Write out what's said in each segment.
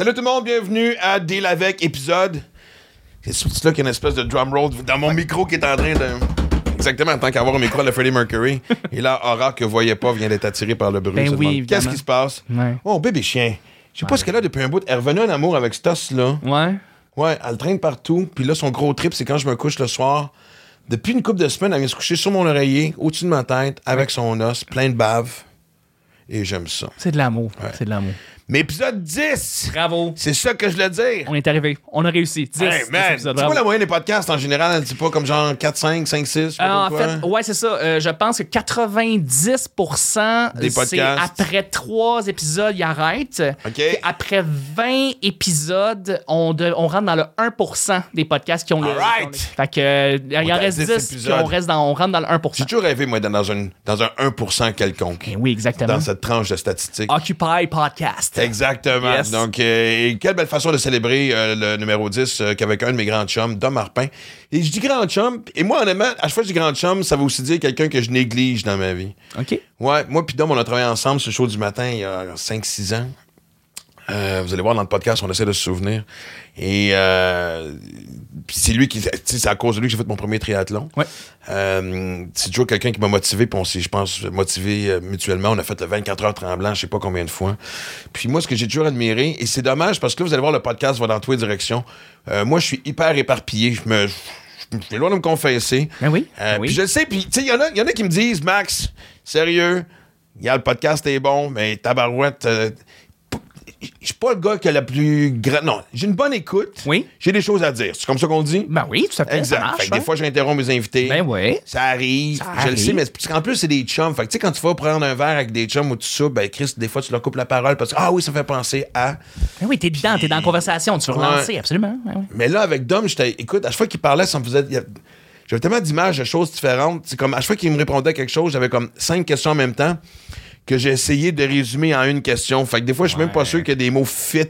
Salut tout le monde, bienvenue à Deal avec épisode. C'est là qu'il y a une espèce de drum roll dans mon micro qui est en train de. Exactement, en tant qu'avoir un micro à la Freddie Mercury. Et là, Aura, que vous voyez pas, vient d'être attiré par le bruit. Ben oui. Qu'est-ce qui se passe? Ouais. Oh, bébé chien. Je sais pas ce qu'elle a depuis un bout. Elle est revenue en amour avec cet os-là. Ouais. Ouais, elle le traîne partout. Puis là, son gros trip, c'est quand je me couche le soir. Depuis une couple de semaines, elle vient se coucher sur mon oreiller, au-dessus de ma tête, avec son os, plein de bave. Et j'aime ça. C'est de l'amour. Ouais. C'est de l'amour. Mais épisode 10! Bravo. C'est ça que je voulais dire. On est arrivé. On a réussi. 10. Hey, man, 10 c'est quoi la moyenne des podcasts en général? C'est pas comme genre 4, 5, 5, 6? je sais pas Euh, en fait, ouais, c'est ça. Euh, je pense que 90% Des podcasts. après trois épisodes, ils arrêtent. Après 20 épisodes, on, de- on rentre dans le 1% des podcasts qui ont le. Le- Fait que euh, il On en reste 10 10, puis on, reste dans, on rentre dans le 1%. J'ai toujours rêvé, moi, d'être dans, une, dans un 1% quelconque. Eh oui, exactement. Dans cette tranche de statistiques. Occupy Podcast. Exactement. Yes. Donc, euh, et quelle belle façon de célébrer euh, le numéro 10 euh, qu'avec un de mes grands chums, Dom Marpin. Et je dis grand chum, et moi, honnêtement, à chaque fois que je dis grand chum, ça veut aussi dire quelqu'un que je néglige dans ma vie. OK. Ouais, moi puis Dom, on a travaillé ensemble le show du matin il y a 5-6 ans. Vous allez voir dans le podcast, on essaie de se souvenir. Et puis c'est lui qui. C'est à cause de lui que j'ai fait mon premier triathlon. Ouais. Euh, c'est toujours quelqu'un qui m'a motivé, puis on s'est, je pense, motivé euh, mutuellement. On a fait le 24 heures tremblant, je sais pas combien de fois. Puis moi, ce que j'ai toujours admiré, et c'est dommage parce que là, vous allez voir, le podcast va dans toutes les directions. Euh, moi, je suis hyper éparpillé. Je me. Je suis loin de me confesser. Ben oui, ben oui. Puis je le sais, puis tu sais, il y, en a- il y en a qui me disent, Max, sérieux, il y a le podcast est bon, mais tabarouette. euh, je suis pas le gars qui a la plus grande. Non, j'ai une bonne écoute. Oui. J'ai des choses à dire. C'est comme ça qu'on dit? Ben oui, tout à fait. ça marche, fait que des hein. fois, j'interromps mes invités. Ben oui. Ça arrive. Ça je le sais, mais parce qu'en plus, c'est des chums. Fait que tu sais, quand tu vas prendre un verre avec des chums ou tout ça, ben Chris, des fois, tu leur coupes la parole parce que, ah oui, ça fait penser à. Ben oui, t'es dedans, t'es dans la conversation, tu veux relancer, Ouais. absolument. Ben oui. Mais là, avec Dom, j'étais. Écoute, à chaque fois qu'il parlait, ça me faisait. J'avais tellement d'images de choses différentes. C'est comme à chaque fois qu'il me répondait à quelque chose, j'avais comme cinq questions en même temps que j'ai essayé de résumer en une question. Fait que des fois, je suis même pas sûr que des mots fit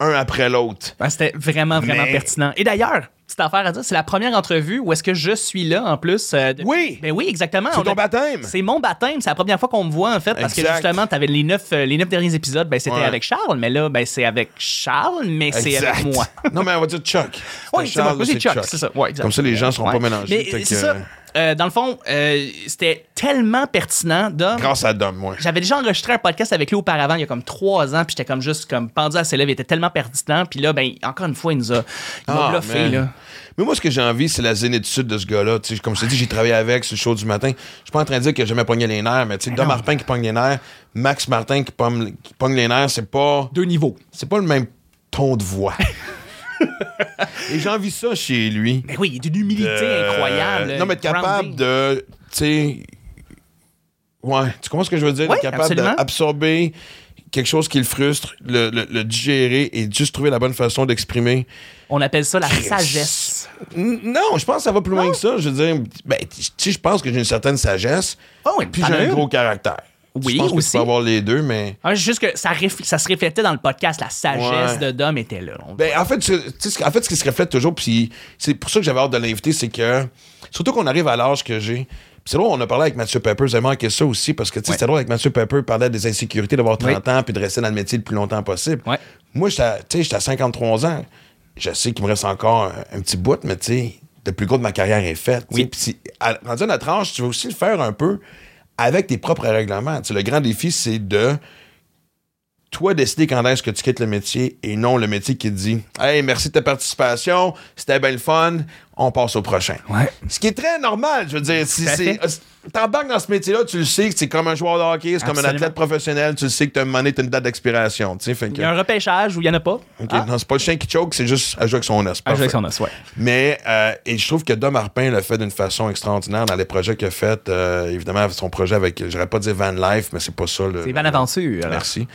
un après l'autre. Ben, C'était vraiment, vraiment Mais- pertinent. Et d'ailleurs, petite affaire à dire, c'est la première entrevue où est-ce que je suis là en plus. euh, de- Oui! Ben oui, exactement. C'est On ton a- baptême! C'est mon baptême, c'est la première fois qu'on me voit en fait, parce Exact. que justement, t'avais les neuf, euh, les neuf derniers épisodes, ben c'était Ouais. avec Charles, mais là, ben c'est avec Charles, mais c'est avec moi. non, mais on va dire Chuck. Oui, c'est Chuck, c'est ça. Ouais, exact. Comme ça, les gens ne seront Ouais. pas mélangés. Mais c'est que, ça. Euh, dans le fond, euh, c'était tellement pertinent, Dom. Grâce à Dom, moi. J'avais déjà enregistré un podcast avec lui auparavant, il y a comme trois ans, puis j'étais comme juste comme pendu à ses lèvres, il était tellement pertinent, puis là, ben, encore une fois, il nous a, il Ah, bluffé, là. Mais moi, ce que j'ai envie, c'est la zénitude de ce gars-là. Comme je t'ai dit, j'ai travaillé avec le show du matin. Je suis pas en train de dire que jamais pogné les nerfs, mais tu sais, Dom non. Martin qui pogne les nerfs, Max Martin qui pogne, qui pogne les nerfs, c'est pas, Deux niveaux. c'est pas le même ton de voix. Et j'ai envie ça chez lui. Mais oui, d'une humilité incroyable. Non, mais être capable de. Tu sais. Ouais, tu comprends ce que je veux dire? Oui, être capable d'absorber quelque chose qui le frustre, le, le- le digérer et juste trouver la bonne façon d'exprimer. On appelle ça la sagesse. Non, je pense que ça va plus loin que ça. Je veux dire, ben, tu sais, je pense que j'ai une certaine sagesse, Oh, oui, puis j'ai un gros caractère. Oui, je pense que aussi. tu peux avoir les deux, mais. Ah, juste que ça, ça se reflétait dans le podcast, la sagesse Ouais. de Dom était là. Ben, en fait, tu sais, ce- en fait, ce qui se reflète toujours, puis c'est pour ça que j'avais hâte de l'inviter, c'est que, surtout qu'on arrive à l'âge que j'ai, c'est drôle, on a parlé avec Mathieu Pepper, avez manqué ça aussi, parce que, Ouais. c'était drôle avec Mathieu Pepper, il parlait des insécurités d'avoir 30 Oui. ans, puis de rester dans le métier le plus longtemps possible. Ouais. Moi, j'étais à- tu sais, j'étais à 53 ans. Je sais qu'il me reste encore un, un petit bout, mais tu sais, le plus gros de ma carrière est fait. tu sais. Oui. Puis rendu à notre âge, tu vas aussi le faire un peu avec tes propres règlements. Le grand défi, c'est de toi décider quand est-ce que tu quittes le métier et non le métier qui te dit Hey, merci de ta participation, c'était bien le fun, on passe au prochain. Ouais. Ce qui est très normal, je veux dire. Si c'est. T'embarques dans ce métier-là, tu le sais que c'est comme un joueur de hockey, c'est comme un athlète professionnel, tu le sais que tu as un moment donné, t'as une date d'expiration. tu sais, fait que- Il y a un repêchage où il n'y en a pas. OK, Ah, Non, c'est pas le chien qui choke, c'est juste à jouer avec son os. à jouer avec son os, ouais. Mais, euh, et je trouve que Dom Harpin l'a fait d'une façon extraordinaire dans les projets qu'il a fait. euh, évidemment, son projet avec, j'aurais pas dire Van Life, mais c'est pas ça. Le, C'est Van Aventure. Merci.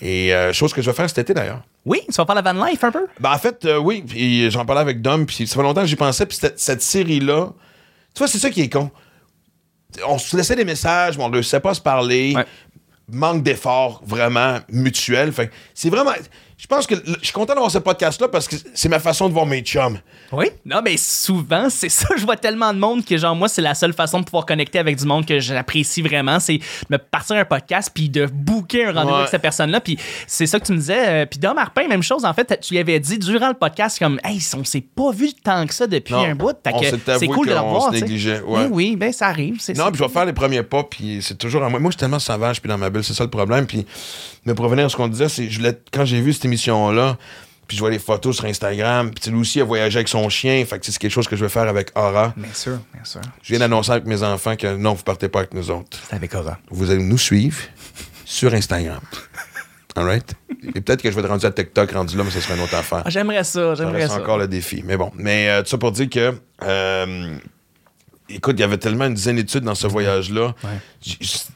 Et euh, chose que je vais faire cet été d'ailleurs. Oui, tu vas faire la van life un peu? Ben, en fait, euh, oui, puis j'en parlais avec Dom, puis ça fait longtemps que j'y pensais, puis cette, cette série-là, tu vois, c'est ça qui est con. On se laissait des messages, mais on ne réussissait pas se parler. Ouais. Manque d'effort vraiment mutuel. C'est vraiment. Je pense que je suis content d'avoir ce podcast-là parce que c'est ma façon de voir mes chums. Oui. Non, mais souvent, c'est ça. Je vois tellement de monde que, genre, moi, c'est la seule façon de pouvoir connecter avec du monde que j'apprécie vraiment. C'est de me partir un podcast puis de booker un rendez-vous Ouais. avec cette personne-là. Puis c'est ça que tu me disais. Euh, Puis Dom Harpin, même chose. En fait, tu lui avais dit durant le podcast, comme, hey, on s'est pas vu tant que ça depuis Non, un bout. C'est cool de le ouais. Oui, oui, ben ça arrive. Non, puis je vais faire les premiers pas, puis c'est toujours à moi. Moi, je suis tellement sauvage, puis dans ma bulle, c'est ça le problème. Puis, me provenir à ce qu'on disait, c'est quand j'ai vu cette émission-là, puis je vois les photos sur Instagram, puis lui aussi, a voyagé avec son chien, fait que c'est quelque chose que je vais faire avec Aura. Bien sûr, bien sûr. Je viens d'annoncer avec mes enfants que non, vous partez pas avec nous autres. C'est avec Aura. Vous allez nous suivre sur Instagram. All right? Et peut-être que je vais être rendu à TikTok, rendu là, mais ce serait une autre affaire. Ah, j'aimerais ça, j'aimerais ça. encore le défi. Mais bon, mais euh, tout ça pour dire que. euh, écoute, il y avait tellement une dizaine d'études dans ce voyage-là.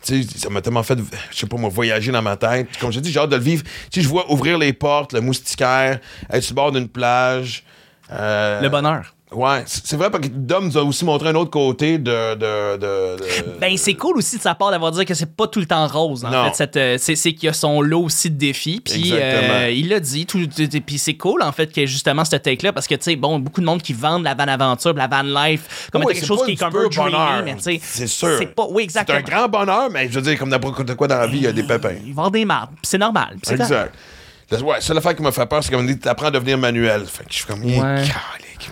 Ça m'a tellement fait, je sais pas moi, voyager dans ma tête. Comme je dis, j'ai hâte de le vivre. Tu je vois ouvrir les portes, le moustiquaire, être sur le bord d'une plage. euh, Le bonheur. Ouais, c'est c'est vrai parce que Dom nous a aussi montré un autre côté de. de, de- de- Ben, c'est cool aussi de sa part d'avoir dit que c'est pas tout le temps rose. En Non. fait, euh, c'est, c'est qu'il y a son lot aussi de défis. Puis euh, il l'a dit. Tout, puis c'est cool, en fait, qu'il y ait justement ce take-là. Parce que, tu sais, bon, beaucoup de monde qui vendent la van aventure, la van life, comme quelque c'est chose qui est comme un dreamy, bonheur. mais tu sais. C'est sûr. C'est pas. Oui, C'est exactement. un grand bonheur, mais je veux dire, comme n'importe quoi dans la vie, il y a des pépins. Il va y avoir des mardes. C'est normal. c'est. Exact. Ouais, c'est l'affaire qui m'a fait peur, c'est comme on dit, t'apprends à devenir manuel. Fait que je suis comme, Ouais.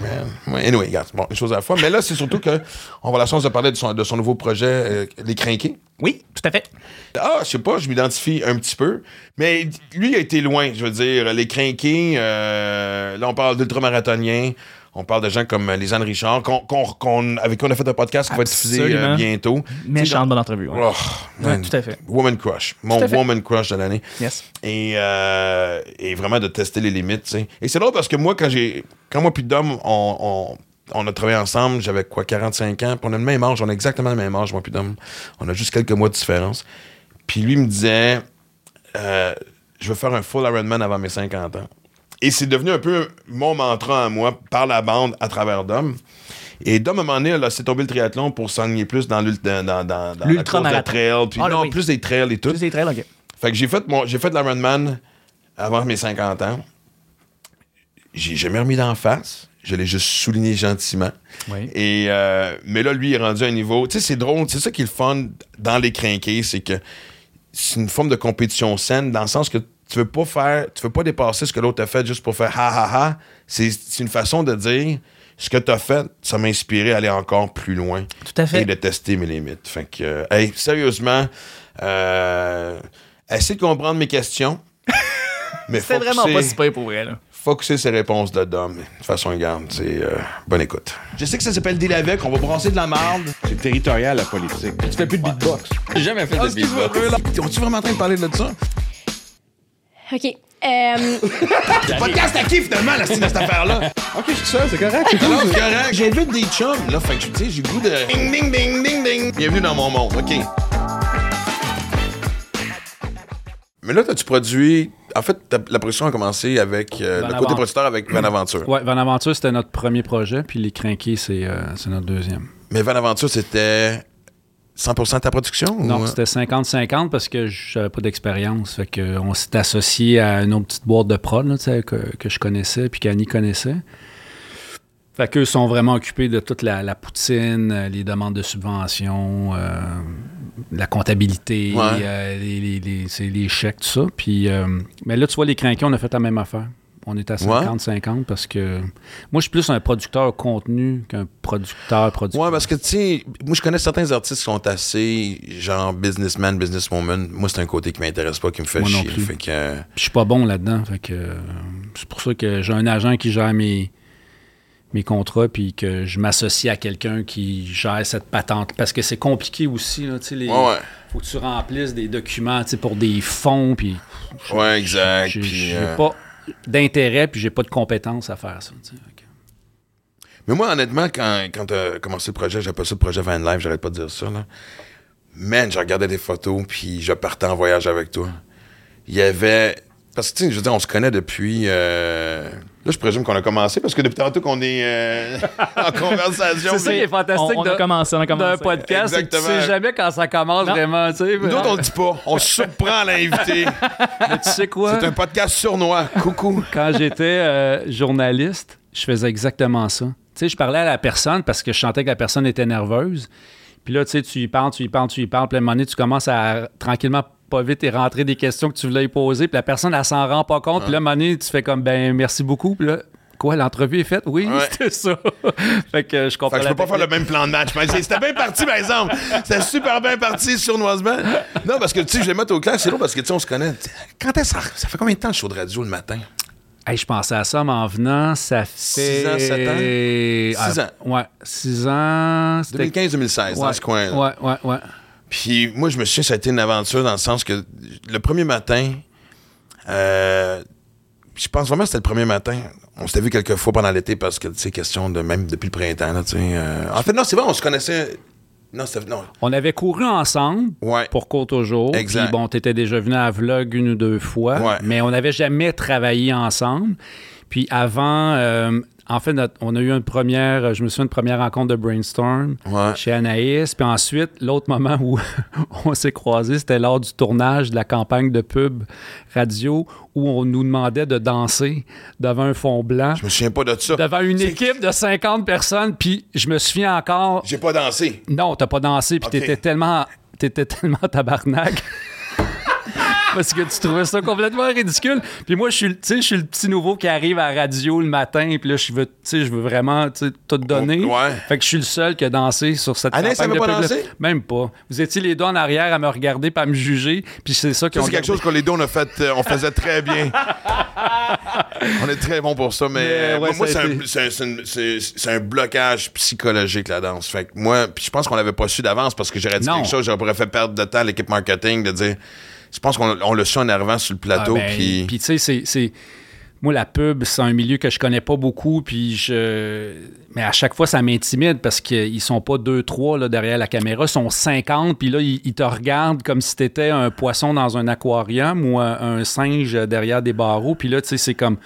Man. Anyway, regarde, bon, une chose à la fois. Mais là, c'est surtout que on va avoir la chance de parler de son, de son nouveau projet, euh, Les Crinqués. Oui, tout à fait. Ah, je sais pas, je m'identifie un petit peu. Mais lui a été loin, je veux dire. Les Crinqués, euh, là, on parle d'ultramarathoniens. On parle de gens comme Lisanne Richard, qu'on- qu'on- qu'on- avec qui on a fait un podcast qui va être diffusé euh, bientôt. Méchante bonne entrevue. ouais. Oh, Ouais, tout à fait. Woman Crush. Mon. Woman Crush de l'année. Yes. Et, euh, et vraiment de tester les limites. Et c'est drôle parce que moi, quand j'ai. Quand moi puis Dom, on, on, on a travaillé ensemble, j'avais quoi, 45 ans, puis on a le même âge, on a exactement le même âge, moi puis Dom. On a juste quelques mois de différence. Puis lui me disait euh, Je veux faire un full Ironman avant mes 50 ans. Et c'est devenu un peu mon mantra à moi, par la bande, à travers Dom. Et Dom, à un moment donné, là, c'est tombé le triathlon pour s'enligner plus dans l'ult- dans, dans, dans, la L'ultramarathon. course de trail. Puis Ah, non, oui. plus des trails et tout. Tous les trails, OK. Fait que j'ai fait mon j'ai fait l'Ironman avant mes 50 ans. J'ai jamais remis d'en face. Je l'ai juste souligné gentiment. Oui. Et euh, mais là, lui, il est rendu à un niveau. Tu sais, c'est drôle. C'est ça qui est le fun dans les crinqués, c'est que c'est une forme de compétition saine dans le sens que tu veux pas faire, tu veux pas dépasser ce que l'autre a fait juste pour faire ha ha ha. C'est c'est une façon de dire ce que tu as fait, ça m'a inspiré à aller encore plus loin. Tout à fait. Et de tester mes limites. Fait que, euh, hey, sérieusement, euh, essaie de comprendre mes questions. mais C'est vraiment focuser- pas si pire pour vrai, là. focuser ses réponses de Dom. De toute façon, regarde, c'est euh, bonne écoute. Je sais que ça s'appelle Deal avec, on va brasser de la marde. C'est territorial, la politique. Tu fais plus de beatbox. J'ai jamais fait de beatbox. On-tu vraiment en train de parler de ça? OK. Euh, Podcast à qui finalement, la style de cette affaire-là? Ok, je suis seul, c'est correct. c'est cool. C'est correct. J'invite des chums, là. Fait que, tu sais, j'ai le goût de. Ding, ding, ding, ding, ding. Bienvenue dans mon monde, OK. Mais là, t'as-tu produit. En fait, t'as- la production a commencé avec. euh, Van le côté producteur avec Van Aventure. Ouais, Van Aventure, c'était notre premier projet, puis Les Crinqués, c'est euh, c'est notre deuxième. Mais Van Aventure, c'était 100% de ta production? Non, ou- c'était 50-50 parce que j'avais pas d'expérience. Fait que on s'est associé à une autre petite boîte de prod là, que, que je connaissais puis qu'Annie connaissait. Fait qu'eux sont vraiment occupés de toute la, la poutine, euh, les demandes de subventions, euh, la comptabilité, Ouais. euh, les, les- les chèques, tout ça. Puis, euh, mais là, tu vois, les crinqués, on a fait la même affaire. On est à 50-50 parce que moi, je suis plus un producteur contenu qu'un producteur producteur. Ouais, parce que, tu sais, moi, je connais certains artistes qui sont assez, genre, businessman, businesswoman. Moi, c'est un côté qui m'intéresse pas, qui me fait Moi chier. Fait que. Je suis pas bon là-dedans. Fait que c'est pour ça que j'ai un agent qui gère mes, mes contrats puis que je m'associe à quelqu'un qui gère cette patente. Parce que c'est compliqué aussi. Là, tu sais, les, Ouais, ouais. faut que tu remplisses des documents tu sais, pour des fonds. Puis Ouais, exact. j'ai euh, pas d'intérêt puis j'ai pas de compétences à faire ça. tu Mais moi, honnêtement, quand, quand t'as commencé le projet, j'appelle ça le projet Van Life, j'arrête pas de dire ça, là. Man, je regardais des photos, puis je partais en voyage avec toi. Il y avait... Parce que, tu sais, je veux dire, on se connaît depuis. euh, Là, je présume qu'on a commencé parce que depuis tantôt qu'on est euh, en conversation. C'est ça qui est fantastique On, on a de- commencé, on a d'un commencé. podcast, c'est que tu Exactement. sais jamais quand ça commence Non. vraiment, tu sais. Nous autres, on le dit pas. On surprend l'invité. Mais tu sais quoi? C'est un podcast sournois. Coucou. Quand j'étais euh, journaliste, je faisais exactement ça. Tu sais, je parlais à la personne parce que je sentais que la personne était nerveuse. Puis là, tu sais, tu y parles, tu y parles, tu y parles. Puis à un moment donné, tu commences à tranquillement, pas vite, et rentrer des questions que tu voulais y poser. Puis la personne, elle s'en rend pas compte. Puis là, à un moment donné, tu fais comme, ben, merci beaucoup. Puis là, quoi, l'entrevue est faite? Oui, Ouais. c'était ça. fait que je comprends. Fait que je peux pas faire le même plan de match. Mais C'était bien parti, par exemple. C'était super bien parti, sournoisement. Non, parce que, tu sais, je vais mettre au clair, c'est long parce que, tu sais, on se connaît. Quand est-ce ça, ça fait combien de temps le show de radio le matin? Hey, je pensais à ça m'en venant. Ça fait. Six ans, sept ans? Six Ah, Ouais, six ans. C'était 2015-2016, dans Ouais, ce coin. Ouais, ouais, ouais. Puis moi, je me souviens, ça a été une aventure dans le sens que le premier matin, euh, je pense vraiment que c'était le premier matin. On s'était vu quelques fois pendant l'été parce que, tu sais, question de même depuis le printemps, là, tu sais. euh, en fait, non, c'est vrai, on se connaissait. Non. Non. On avait couru ensemble Ouais. pour Côte au jour. Exact. Puis bon, t'étais déjà venu à Vlog une ou deux fois, Ouais. mais on n'avait jamais travaillé ensemble. Puis avant, euh, en fait, notre- on a eu une première, je me souviens, une première rencontre de Brainstorm Ouais. chez Anaïs. Puis ensuite, l'autre moment où on s'est croisés, c'était lors du tournage de la campagne de pub radio où on nous demandait de danser devant un fond blanc, Je me souviens pas de ça. devant une équipe de 50 personnes. Puis je me souviens encore J'ai pas dansé. non, t'as pas dansé, puis t'étais tellement, t'étais tellement tabarnak. Parce que tu trouvais ça complètement ridicule. Puis moi, je suis, le- tu sais, je suis le petit nouveau qui arrive à la radio le matin, puis là, je veux, je veux vraiment, tout donner. Ouais. Fait que je suis le seul qui a dansé sur cette Anaïs campagne de pas dansé? Même pas. Vous étiez les deux en arrière à me regarder, pas à me juger, puis c'est ça qui c'est quelque chose que les deux, on a fait, euh, on faisait très bien. on est très bon pour ça, mais, Mais, ouais, moi, c'est un, blocage psychologique, la danse. Fait que moi, puis je pense qu'on l'avait pas su d'avance parce que j'aurais dit Non. quelque chose, j'aurais fait perdre de temps à l'équipe marketing de dire. Je pense qu'on on l'a su en arrivant sur le plateau, Ah, ben, puis. Puis tu sais, c'est-. Moi, la pub, c'est un milieu que je connais pas beaucoup, puis je. Mais à chaque fois, ça m'intimide parce qu'ils sont pas deux, trois là, derrière la caméra, ils sont 50, puis là, ils, ils te regardent comme si t'étais un poisson dans un aquarium ou un, un singe derrière des barreaux, puis là, tu sais, c'est comme.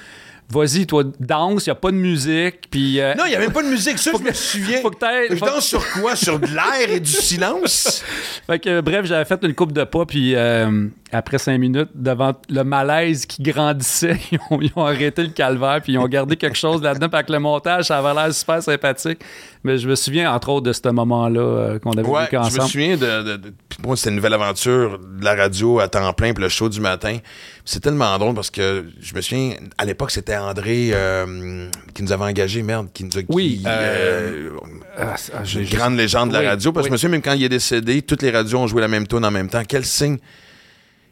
Vas-y, toi, danse, il a pas de musique, puis. euh, Non, il n'y avait pas de musique, ça, je me souviens. faut que t'ailles- Je danse sur quoi? Sur de l'air et du silence? Fait que, euh, bref, j'avais fait une coupe de pas, puis euh, après cinq minutes, devant le malaise qui grandissait, ils ont, ils ont arrêté le calvaire, puis ils ont gardé quelque chose là-dedans, puis avec le montage, ça avait l'air super sympathique. Mais je me souviens, entre autres, de ce moment-là euh, qu'on avait Ouais, vécu je me ensemble. souviens de, de- moi c'était une nouvelle aventure de la radio à temps plein puis le show du matin. C'est tellement drôle parce que je me souviens à l'époque c'était André euh, qui nous avait engagé merde qui nous a Oui, qui, euh, Ah, une juste- grande légende de la Oui, radio parce que oui. je me souviens même quand il est décédé toutes les radios ont joué la même tune en même temps. Quel signe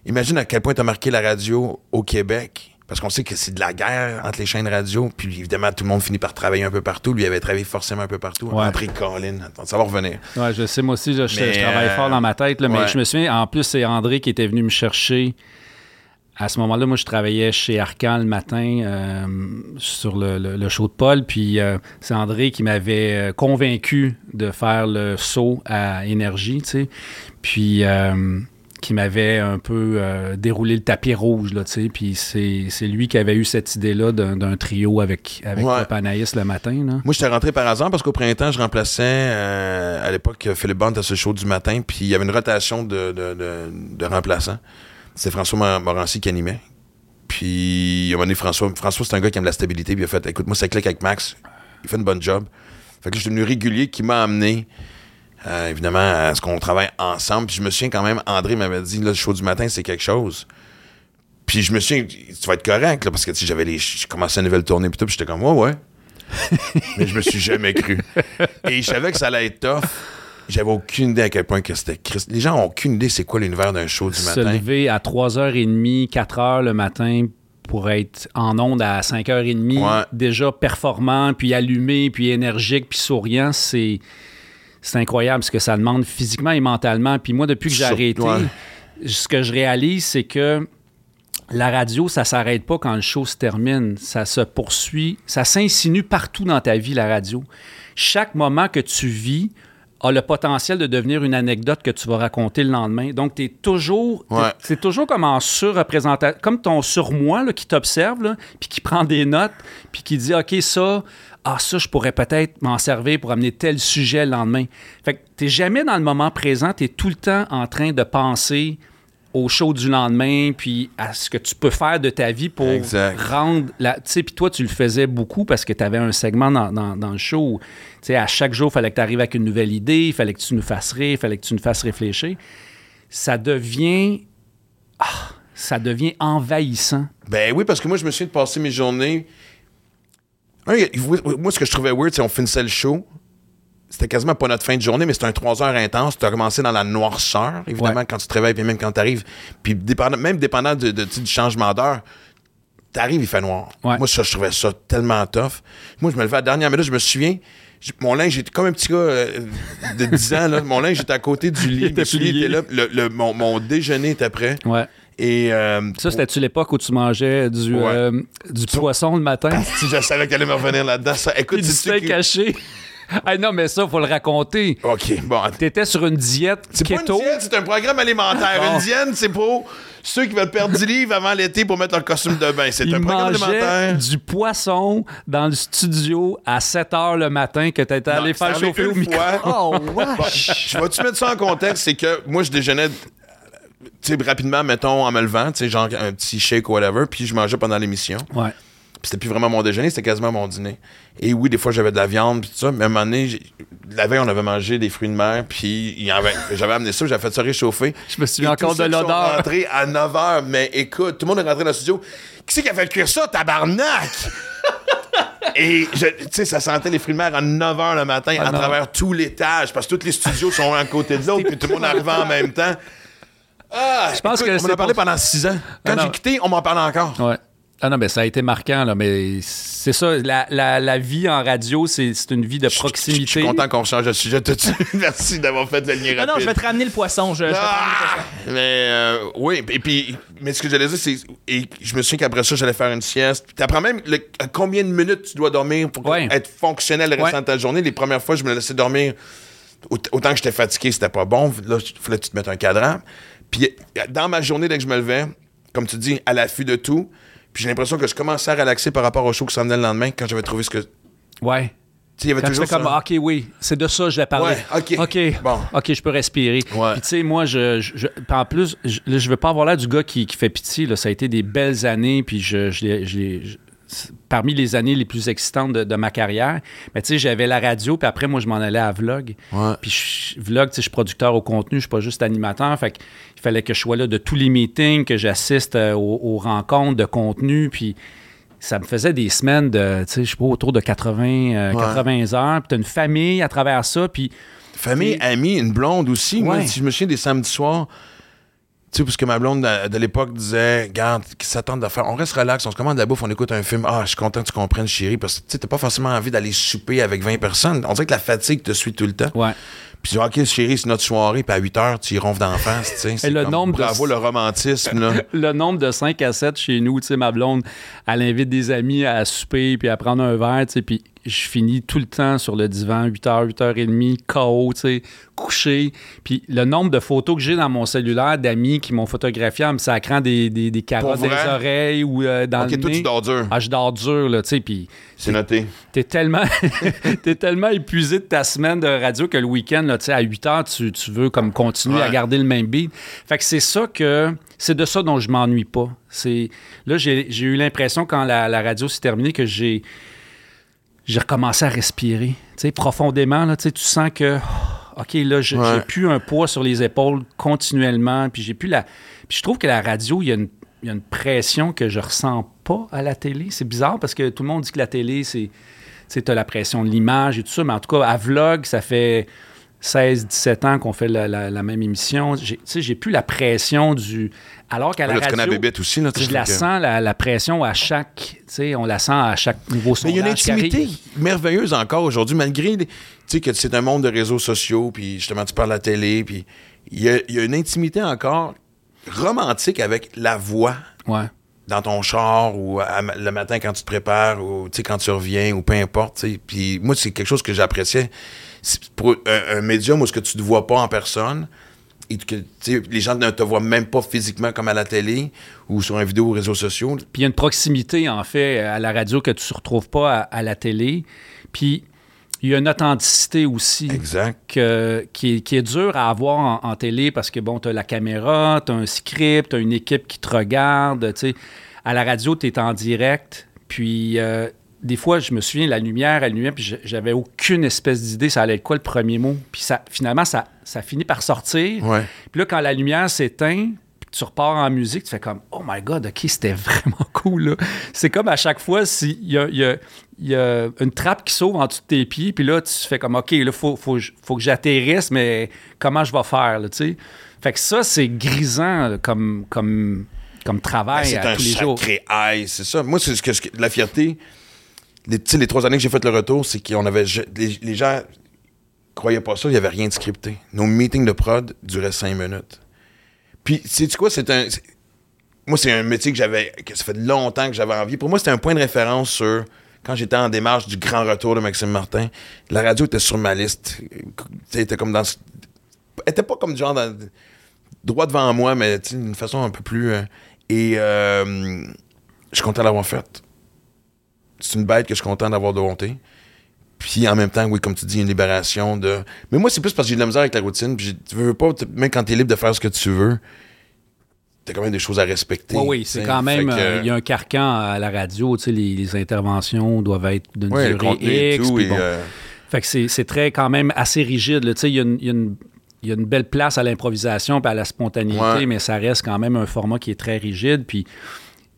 Imagine à quel point tu as marqué la radio au Québec. Parce qu'on sait que c'est de la guerre entre les chaînes radio, puis évidemment, tout le monde finit par travailler un peu partout. Lui avait travaillé forcément un peu partout. Ouais. André Collin, Attends, ça va revenir. Ouais, je sais, moi aussi, je, je- Mais, je travaille euh, fort dans ma tête, là, mais ouais. je me souviens, en plus, c'est André qui était venu me chercher. À ce moment-là, moi, je travaillais chez Arcan le matin euh, sur le, le- le show de Paul, puis euh, c'est André qui m'avait euh, convaincu de faire le saut à énergie, tu sais, puis euh, qui m'avait un peu euh, déroulé le tapis rouge, là, tu sais, puis c'est c'est lui qui avait eu cette idée-là d'un d'un trio avec, avec Ouais. Papa Anaïs le matin, là. Moi, j'étais rentré par hasard parce qu'au printemps, je remplaçais euh, à l'époque Philippe Bond à ce show du matin, puis il y avait une rotation de, de, de- de remplaçants. C'était François Mor- Morancy qui animait. Puis, à un moment donné, François, François c'est un gars qui aime la stabilité, puis il a fait écoute, moi, ça clique avec Max, il fait une bonne job. Fait que je suis devenu régulier qui m'a amené, euh, évidemment, à ce qu'on travaille ensemble? Puis, je me souviens quand même, André m'avait dit là, le show du matin, c'est quelque chose. Puis, je me souviens, tu vas être correct, là, parce que tu sais, j'avais les. Je commençais une nouvelle tournée, puis tout, puis j'étais comme, ouais, ouais. mais je me suis jamais cru. Et je savais que ça allait être tough. J'avais aucune idée à quel point que c'était Christ. Les gens ont aucune idée c'est quoi l'univers d'un show du se matin. lever à 3h30, 4h le matin pour être en onde à 5h30, Ouais. déjà performant, puis allumé, puis énergique, puis souriant, c'est c'est incroyable ce que ça demande physiquement et mentalement. Puis moi, depuis que j'ai arrêté, ouais. ce que je réalise, c'est que la radio, ça s'arrête pas quand le show se termine. Ça se poursuit, ça s'insinue partout dans ta vie, la radio. Chaque moment que tu vis a le potentiel de devenir une anecdote que tu vas raconter le lendemain. Donc, tu es toujours, Ouais. c'est toujours comme en surreprésentation, comme ton surmoi là, qui t'observe, puis qui prend des notes, puis qui dit, OK, ça, ah, ça, je pourrais peut-être m'en servir pour amener tel sujet le lendemain. Fait que tu jamais dans le moment présent, tu es tout le temps en train de penser au show du lendemain, puis à ce que tu peux faire de ta vie pour Exact. rendre la. Tu sais, puis toi, tu le faisais beaucoup parce que tu avais un segment dans, dans- dans le show où, tu sais, à chaque jour, il fallait que tu arrives avec une nouvelle idée, il fallait que tu nous fasses rire, il fallait que tu nous fasses réfléchir. Ça devient. ah, ça devient envahissant. Ben oui, parce que moi, je me souviens de passer mes journées. Moi, ce que je trouvais weird, c'est qu'on finissait le show. C'était quasiment pas notre fin de journée, mais c'était un 3 heures intense. Tu as commencé dans la noirceur, évidemment, Ouais. quand tu te réveilles, puis même quand tu arrives. Puis dépendant- même dépendant de, tu du changement d'heure, tu arrives, il fait noir. Ouais. Moi, ça, je trouvais ça tellement tough. Moi, je me levais à la dernière minute, je me souviens. Mon linge était comme un petit gars euh, de 10 ans. Là. Mon linge était à côté du lit. était là. Le- le- mon, mon déjeuner était prêt. Ouais. Et euh, Ça, c'était-tu l'époque où tu mangeais du, Ouais. euh, du poisson le matin? si je savais qu'elle allait me revenir là-dedans. Ça, écoute, Puis du Ah non, mais ça, faut le raconter. OK, bon. T'étais sur une diète C'est pas une keto. diète, c'est un programme alimentaire. Une diète, c'est pour ceux qui veulent perdre 10 livres avant l'été pour mettre leur costume de bain. C'est Il un programme mangeait alimentaire. du poisson dans le studio à 7 h le matin que t'étais allé faire c'est chauffer au une micro. fois. Oh, Bon, je vais-tu mettre ça en contexte? C'est que moi, je déjeunais, tu sais, rapidement, mettons, en me levant, tu sais, genre un petit shake ou whatever, puis je mangeais pendant l'émission. Ouais. C'était plus vraiment mon déjeuner, c'était quasiment mon dîner. Et oui, des fois, j'avais de la viande, puis tout ça, mais à un moment donné, la veille, on avait mangé des fruits de mer, puis en avait- j'avais amené ça, j'avais fait ça réchauffer. Je me souviens encore de l'odeur. rentrés à 9 h, mais écoute, tout le monde est rentré dans le studio. Qui c'est qui a fait cuire ça, tabarnak? Et tu sais, ça sentait les fruits de mer à 9 h le matin à Ah non. travers tout l'étage, parce que tous les studios sont un à côté de l'autre, puis tout le monde arrivait en même temps. Ah, Je pense écoute, que on m'en a parlé pendant 6 ans. Quand Ah non. j'ai quitté, on m'en parle encore. Ouais. Ah non, mais ça a été marquant, là, mais c'est ça, la, la- la vie en radio, c'est c'est une vie de Je proximité. suis content qu'on change de sujet tout de suite. Merci d'avoir fait le lien Non, non, je vais rapide. te ramener le poisson. Je, je vais te ramener le Ah! poisson. Mais euh, oui, et puis, mais ce que j'allais dire, c'est. Et je me souviens qu'après ça, j'allais faire une sieste. Puis t'apprends même le- combien de minutes tu dois dormir pour Ouais. être fonctionnel le restant Ouais. de ta journée. Les premières fois, je me laissais dormir. aut- Autant que j'étais fatigué, c'était pas bon. Là, il fallait que tu te mettes un cadran. Puis dans ma journée, dès que je me levais, comme tu dis, à l'affût de tout, puis j'ai l'impression que je commençais à relaxer par rapport au show qui s'en venait le lendemain quand j'avais trouvé ce que. Tu Ouais. sais, il y avait Quand tu toujours fais comme, ça. ah, OK, oui, c'est de ça que je vais parler. Ouais, OK. OK. Bon. OK, je peux respirer. Ouais. Puis, tu sais, moi, je, je- en plus, je, je veux pas avoir l'air du gars qui, qui fait pitié. Là. Ça a été des belles années, puis je, je parmi les années les plus excitantes de, de ma carrière. Mais tu sais, j'avais la radio, puis après, moi, je m'en allais à Vlog. Ouais. Puis je, Vlog, tu sais, je suis producteur au contenu, je suis pas juste animateur. Fait qu'il fallait que je sois là de tous les meetings, que j'assiste euh, aux, aux rencontres de contenu, puis ça me faisait des semaines de, tu sais, je sais pas, autour de 80, euh, Ouais. 80 heures. Puis t'as une famille à travers ça, puis... Famille, amis, une blonde aussi. Moi, si je me souviens des samedis soirs, tu sais, parce que ma blonde de, de l'époque disait, garde, qui s'attendent de faire, on reste relax, on se commande de la bouffe, on écoute un film. Ah, je suis content que tu comprennes, chérie, parce que tu sais, t'as pas forcément envie d'aller souper avec 20 personnes. On dirait que la fatigue te suit tout le temps. Ouais. Puis, ok, chérie, c'est notre soirée, puis à 8 heures, tu y ronfles d'en face, tu sais. c'est le comme, nombre de- Bravo, le romantisme, là. Le nombre de 5 à 7 chez nous, tu sais, ma blonde, elle invite des amis à souper, puis à prendre un verre, tu sais, puis je finis tout le temps sur le divan, 8h, 8h30, KO, tu sais, couché. Puis le nombre de photos que j'ai dans mon cellulaire d'amis qui m'ont photographié en me sacrant des, des, des carottes les oreilles ou euh, dans Ok, le toi, nez. tu dors dur. Ah, je dors dur, là, tu sais, puis C'est noté. t'es tellement, t'es tellement épuisé de ta semaine de radio que le week-end, là, tu sais, à 8 heures, tu, tu veux comme continuer Ouais. à garder le même beat. Fait que c'est ça que, c'est de ça dont je m'ennuie pas. C'est, là, j'ai, j'ai eu l'impression quand la, la radio s'est terminée que j'ai, j'ai recommencé à respirer, tu sais, profondément, là, tu sais, tu sens que, OK, là, Ouais. j'ai plus un poids sur les épaules continuellement, puis j'ai plus la... Puis je trouve que la radio, il y a une il y a une pression que je ressens pas à la télé. C'est bizarre parce que tout le monde dit que la télé, c'est. Tu sais, as la pression de l'image et tout ça, mais en tout cas, à Vlog, ça fait 16-17 ans qu'on fait la, la- la même émission. J'ai- Tu sais, j'ai plus la pression du. Alors qu'à la Là, tu radio. connais la bébête aussi, là, tu Je la sens, la, la pression à chaque. Tu sais, on la sent à chaque nouveau Mais il y a une sondage intimité merveilleuse encore aujourd'hui, malgré tu sais, que c'est un monde de réseaux sociaux, puis justement, tu parles à la télé, puis il y a, il y a une intimité encore romantique avec la voix. Ouais. dans ton char ou à- le matin quand tu te prépares ou quand tu reviens ou peu importe. Puis moi, c'est quelque chose que j'appréciais. Pour un, un médium où ce que tu ne te vois pas en personne et que les gens ne te voient même pas physiquement comme à la télé ou sur une vidéo aux réseaux sociaux. Puis il y a une proximité, en fait, à la radio que tu ne retrouves pas à, à la télé. Puis il y a une authenticité aussi Exact. que- qui, est, qui est dure à avoir en, en télé parce que, bon, tu as la caméra, tu as un script, tu as une équipe qui te regarde. À la radio, tu es en direct. Puis euh, des fois, je me souviens, la lumière, lumière, puis j'avais aucune espèce d'idée, ça allait être quoi le premier mot. Puis ça, finalement, ça, ça finit par sortir. Ouais. Puis là, quand la lumière s'éteint, puis tu repars en musique, tu fais comme Oh my God, OK, c'était vraiment cool. C'est comme à chaque fois, s'il y y, a, il y a une trappe qui s'ouvre en dessous de tes pieds, puis là, tu fais comme OK, là, il faut, faut, faut que j'atterrisse, mais comment je vais faire, là, tu sais? Fait que ça, c'est grisant comme, comme, comme Ben, travail c'est à un tous les jours. sacré high, c'est ça. Moi, c'est ce que- la fierté. Les, trois années que j'ai fait le retour, c'est qu'on avait. Les, les gens croyaient pas ça, il n'y avait rien de scripté. Nos meetings de prod duraient cinq minutes. Puis, sais-tu quoi, c'est un. Moi, c'est un métier que j'avais. que ça fait longtemps que j'avais envie. Pour moi, c'était un point de référence sur. Quand j'étais en démarche du grand retour de Maxime Martin, la radio était sur ma liste. Était comme dans. Elle était pas comme du genre droit devant moi, mais d'une façon un peu plus. euh, et euh, je suis content d'avoir fait. C'est une bête que je suis content d'avoir dompté. Puis en même temps, oui, comme tu dis, une libération de. Mais moi, c'est plus parce que j'ai de la misère avec la routine. Puis tu veux pas, même quand t'es libre de faire ce que tu veux, t'as quand même des choses à respecter. Oui, oui, c'est quand même. Euh, Il y a un carcan à la radio, tu sais, les, les interventions doivent être d'une Ouais, durée X. tout. puis bon. euh, Fait que c'est très quand même assez rigide. Tu sais, il y a une- y, a une- il y a une belle place à l'improvisation et à la spontanéité, Ouais. mais ça reste quand même un format qui est très rigide. Puis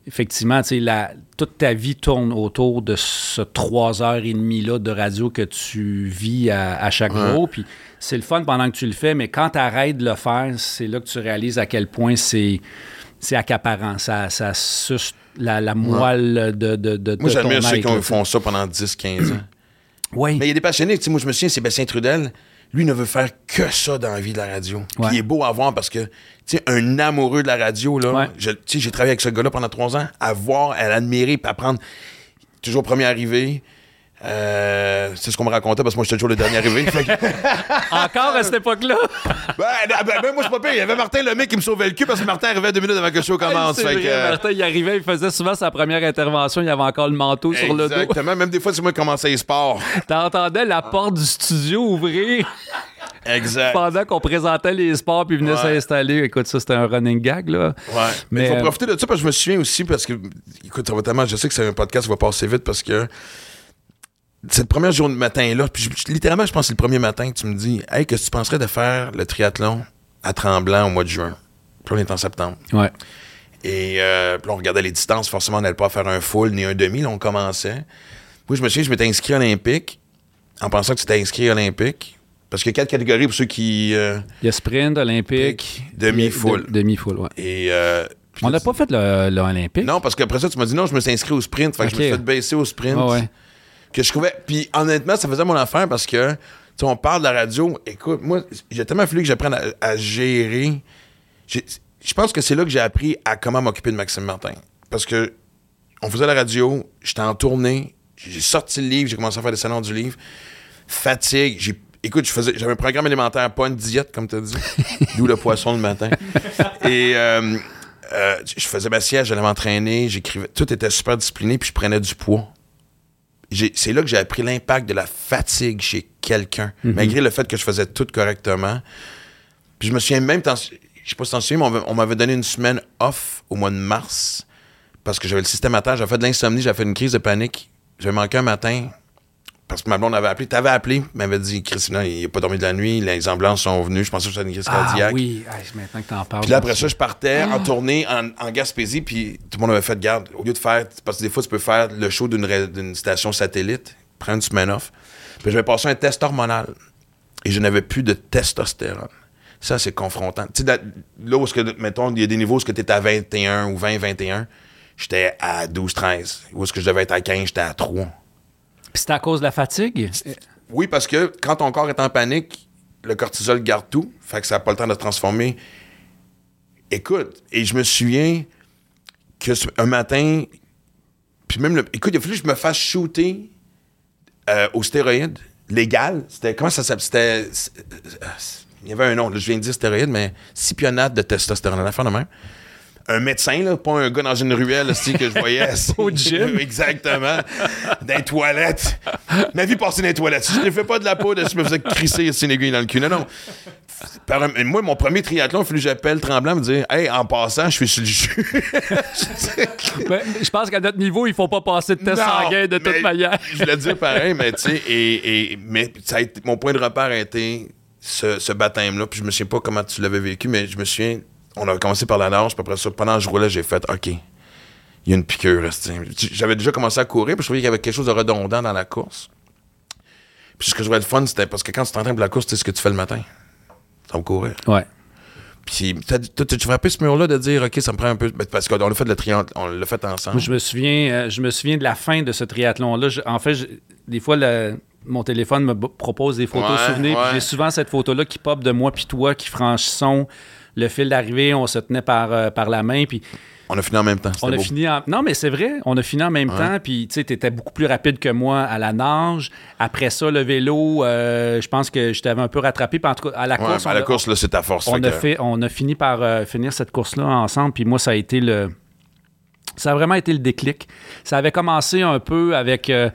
effectivement, la- toute ta vie tourne autour de ce trois heures et demie là de radio que tu vis à, à chaque Ouais. jour. Puis c'est le fun pendant que tu le fais, mais quand tu arrêtes de le faire, c'est là que tu réalises à quel point c'est c'est accaparant. Ça, ça suce la, la moelle de, de, de, moi, j'admire ceux qui font ça pendant 10-15 ans. Oui. Mais il y a des passionnés. Tu sais, moi, je me souviens, Sébastien Trudel, lui, ne veut faire que ça dans la vie de la radio. Puis il est beau à voir parce que, tu sais, un amoureux de la radio, là, Ouais. tu sais, j'ai travaillé avec ce gars-là pendant trois ans, à voir, à l'admirer, puis apprendre. Toujours premier arrivé. Euh, c'est ce qu'on me racontait parce que moi, j'étais toujours le dernier arrivé. Encore à cette époque-là? ben, ben, ben, moi, c'est pas pire. Il y avait Martin Lemay qui me sauvait le cul parce que Martin arrivait deux minutes avant que le show commence. C'est Fait vrai, que, euh, Martin, il arrivait, il faisait souvent sa première intervention, il avait encore le manteau sur le dos. Exactement. Même des fois, c'est moi qui commençais les sports. T'entendais la porte du studio ouvrir Exact. pendant qu'on présentait les sports puis venait Ouais. s'installer. Écoute, ça, c'était un running gag, là. Ouais. Mais il faut euh, profiter de ça parce que je me souviens aussi parce que, écoute, ça va tellement, je sais que c'est un podcast qui va passer vite parce que cette première journée de matin-là, puis je- littéralement, je pense que c'est le premier matin que tu me dis, hey, qu'est-ce que tu penserais de faire le triathlon à Tremblant au mois de juin? Puis là, on est en septembre? Ouais. Et euh, puis on regardait les distances. Forcément, on n'allait pas faire un full ni un demi. Là, on commençait. Moi, je me souviens, je m'étais inscrit à olympique en pensant que c'était inscrit à olympique. Parce qu'il y a quatre catégories pour ceux qui. euh, Il y a sprint, olympique. Demi-full. de- Demi-full, ouais. et. euh, On n'a pas fait le, le olympique? Non, parce qu'après ça, tu m'as dit non, je me suis inscrit au sprint. Fait que je me suis fait baisser au sprint. Ouais. Que je trouvais. Puis honnêtement, ça faisait mon affaire parce que, tu sais, on parle de la radio. Écoute, moi, j'ai tellement fallu que j'apprenne à, à gérer. Je pense que c'est là que j'ai appris à comment m'occuper de Maxime Martin. Parce que on faisait la radio, j'étais en tournée, j'ai sorti le livre, j'ai commencé à faire des salons du livre. Fatigue, j'ai. Écoute, je faisais, j'avais un programme alimentaire, pas une diète, comme tu as dit. D'où le poisson le matin. Et euh, euh, je faisais ma sieste, j'allais m'entraîner, j'écrivais. Tout était super discipliné, puis je prenais du poids. C'est là que j'ai appris l'impact de la fatigue chez quelqu'un, malgré le fait que je faisais tout correctement. Puis je me souviens même, je sais pas si t'en souviens, mais on m'avait- on m'avait donné une semaine off au mois de mars parce que j'avais le système à terre, j'avais fait de l'insomnie, j'avais fait une crise de panique. J'avais manqué un matin parce que ma blonde avait appelé. T'avais appelé, m'avait dit, Christina, il n'a pas dormi de la nuit, les ambulances sont venues, je pensais que c'était une crise Ah cardiaque. oui, Ah, c'est maintenant que t'en parles. Puis là, après ça, je partais en tournée en, en Gaspésie, puis tout le monde avait fait garde. Au lieu de faire, parce que des fois, tu peux faire le show d'une station satellite, prendre une semaine off. Puis je vais passer un test hormonal. Et je n'avais plus de testostérone. Ça, c'est confrontant. Tu sais, là, où, que, mettons, il y a des niveaux où est-ce que tu es à 21 ou 20, 21, j'étais à 12, 13. Où est-ce que je devais être à 15, j'étais à 3. C'est à cause de la fatigue? Oui, parce que quand ton corps est en panique, le cortisol garde tout. Fait que ça n'a pas le temps de transformer. Écoute, et je me souviens, que un matin, puis même, le, écoute, il a fallu que je me fasse shooter euh, aux stéroïdes, légal. C'était, comment ça s'appelle? C'était, euh, il y avait un nom, là, je viens de dire stéroïdes, mais cipionate de testostérone, une affaire de même. Un médecin, là, pas un gars dans une ruelle aussi, que je voyais. Au gym. Exactement. Dans les toilettes. Ma vie passée dans les toilettes. Si je ne fais pas de la poudre, je me faisais crisser une aiguille dans le cul. Non, non. Par un- moi, mon premier triathlon, il fallu que j'appelle Tremblant me dire Hey, en passant, je suis sur le jus. Ben, je pense qu'à notre niveau, il faut pas passer de test Non, sanguin de toute manière. Je voulais dire pareil, mais tu sais, et, et- mais ça a été, mon point de repère a été ce, ce baptême-là. Puis je me souviens pas comment tu l'avais vécu, mais je me souviens, on a commencé par la nage, puis après ça, pendant que je roulais, j'ai fait OK, il y a une piqûre. J'avais déjà commencé à courir, puis je trouvais qu'il y avait quelque chose de redondant dans la course. Puis ce que je trouvais le fun, c'était parce que quand tu t'entraînes pour la course, sais ce que tu fais le matin. Ça va courir. Ouais. Puis tu frappé ce mur-là de dire OK, ça me prend un peu. ben, Parce qu'on a fait le triangle, on l'a fait ensemble. Moi, je me souviens, euh, je me souviens de la fin de ce triathlon-là. En fait, je- des fois, le- mon téléphone me propose des photos Ouais, souvenirs. ouais. J'ai souvent cette photo-là qui pop de moi puis toi qui franchissons le fil d'arrivée. On se tenait par, euh, par la main. Puis On a fini en même temps. on a beau. fini en... Non, mais c'est vrai. On a fini en même temps. Puis tu sais, t'étais beaucoup plus rapide que moi à la nage. Après ça, le vélo, euh, je pense que je t'avais un peu rattrapé. Puis en tout cas, à la Ouais, course, à la a- course, là, c'est ta force. on fait a, que- fait, on a fini par euh, finir cette course-là ensemble. Puis moi, ça a été le. Ça a vraiment été le déclic. Ça avait commencé un peu avec euh,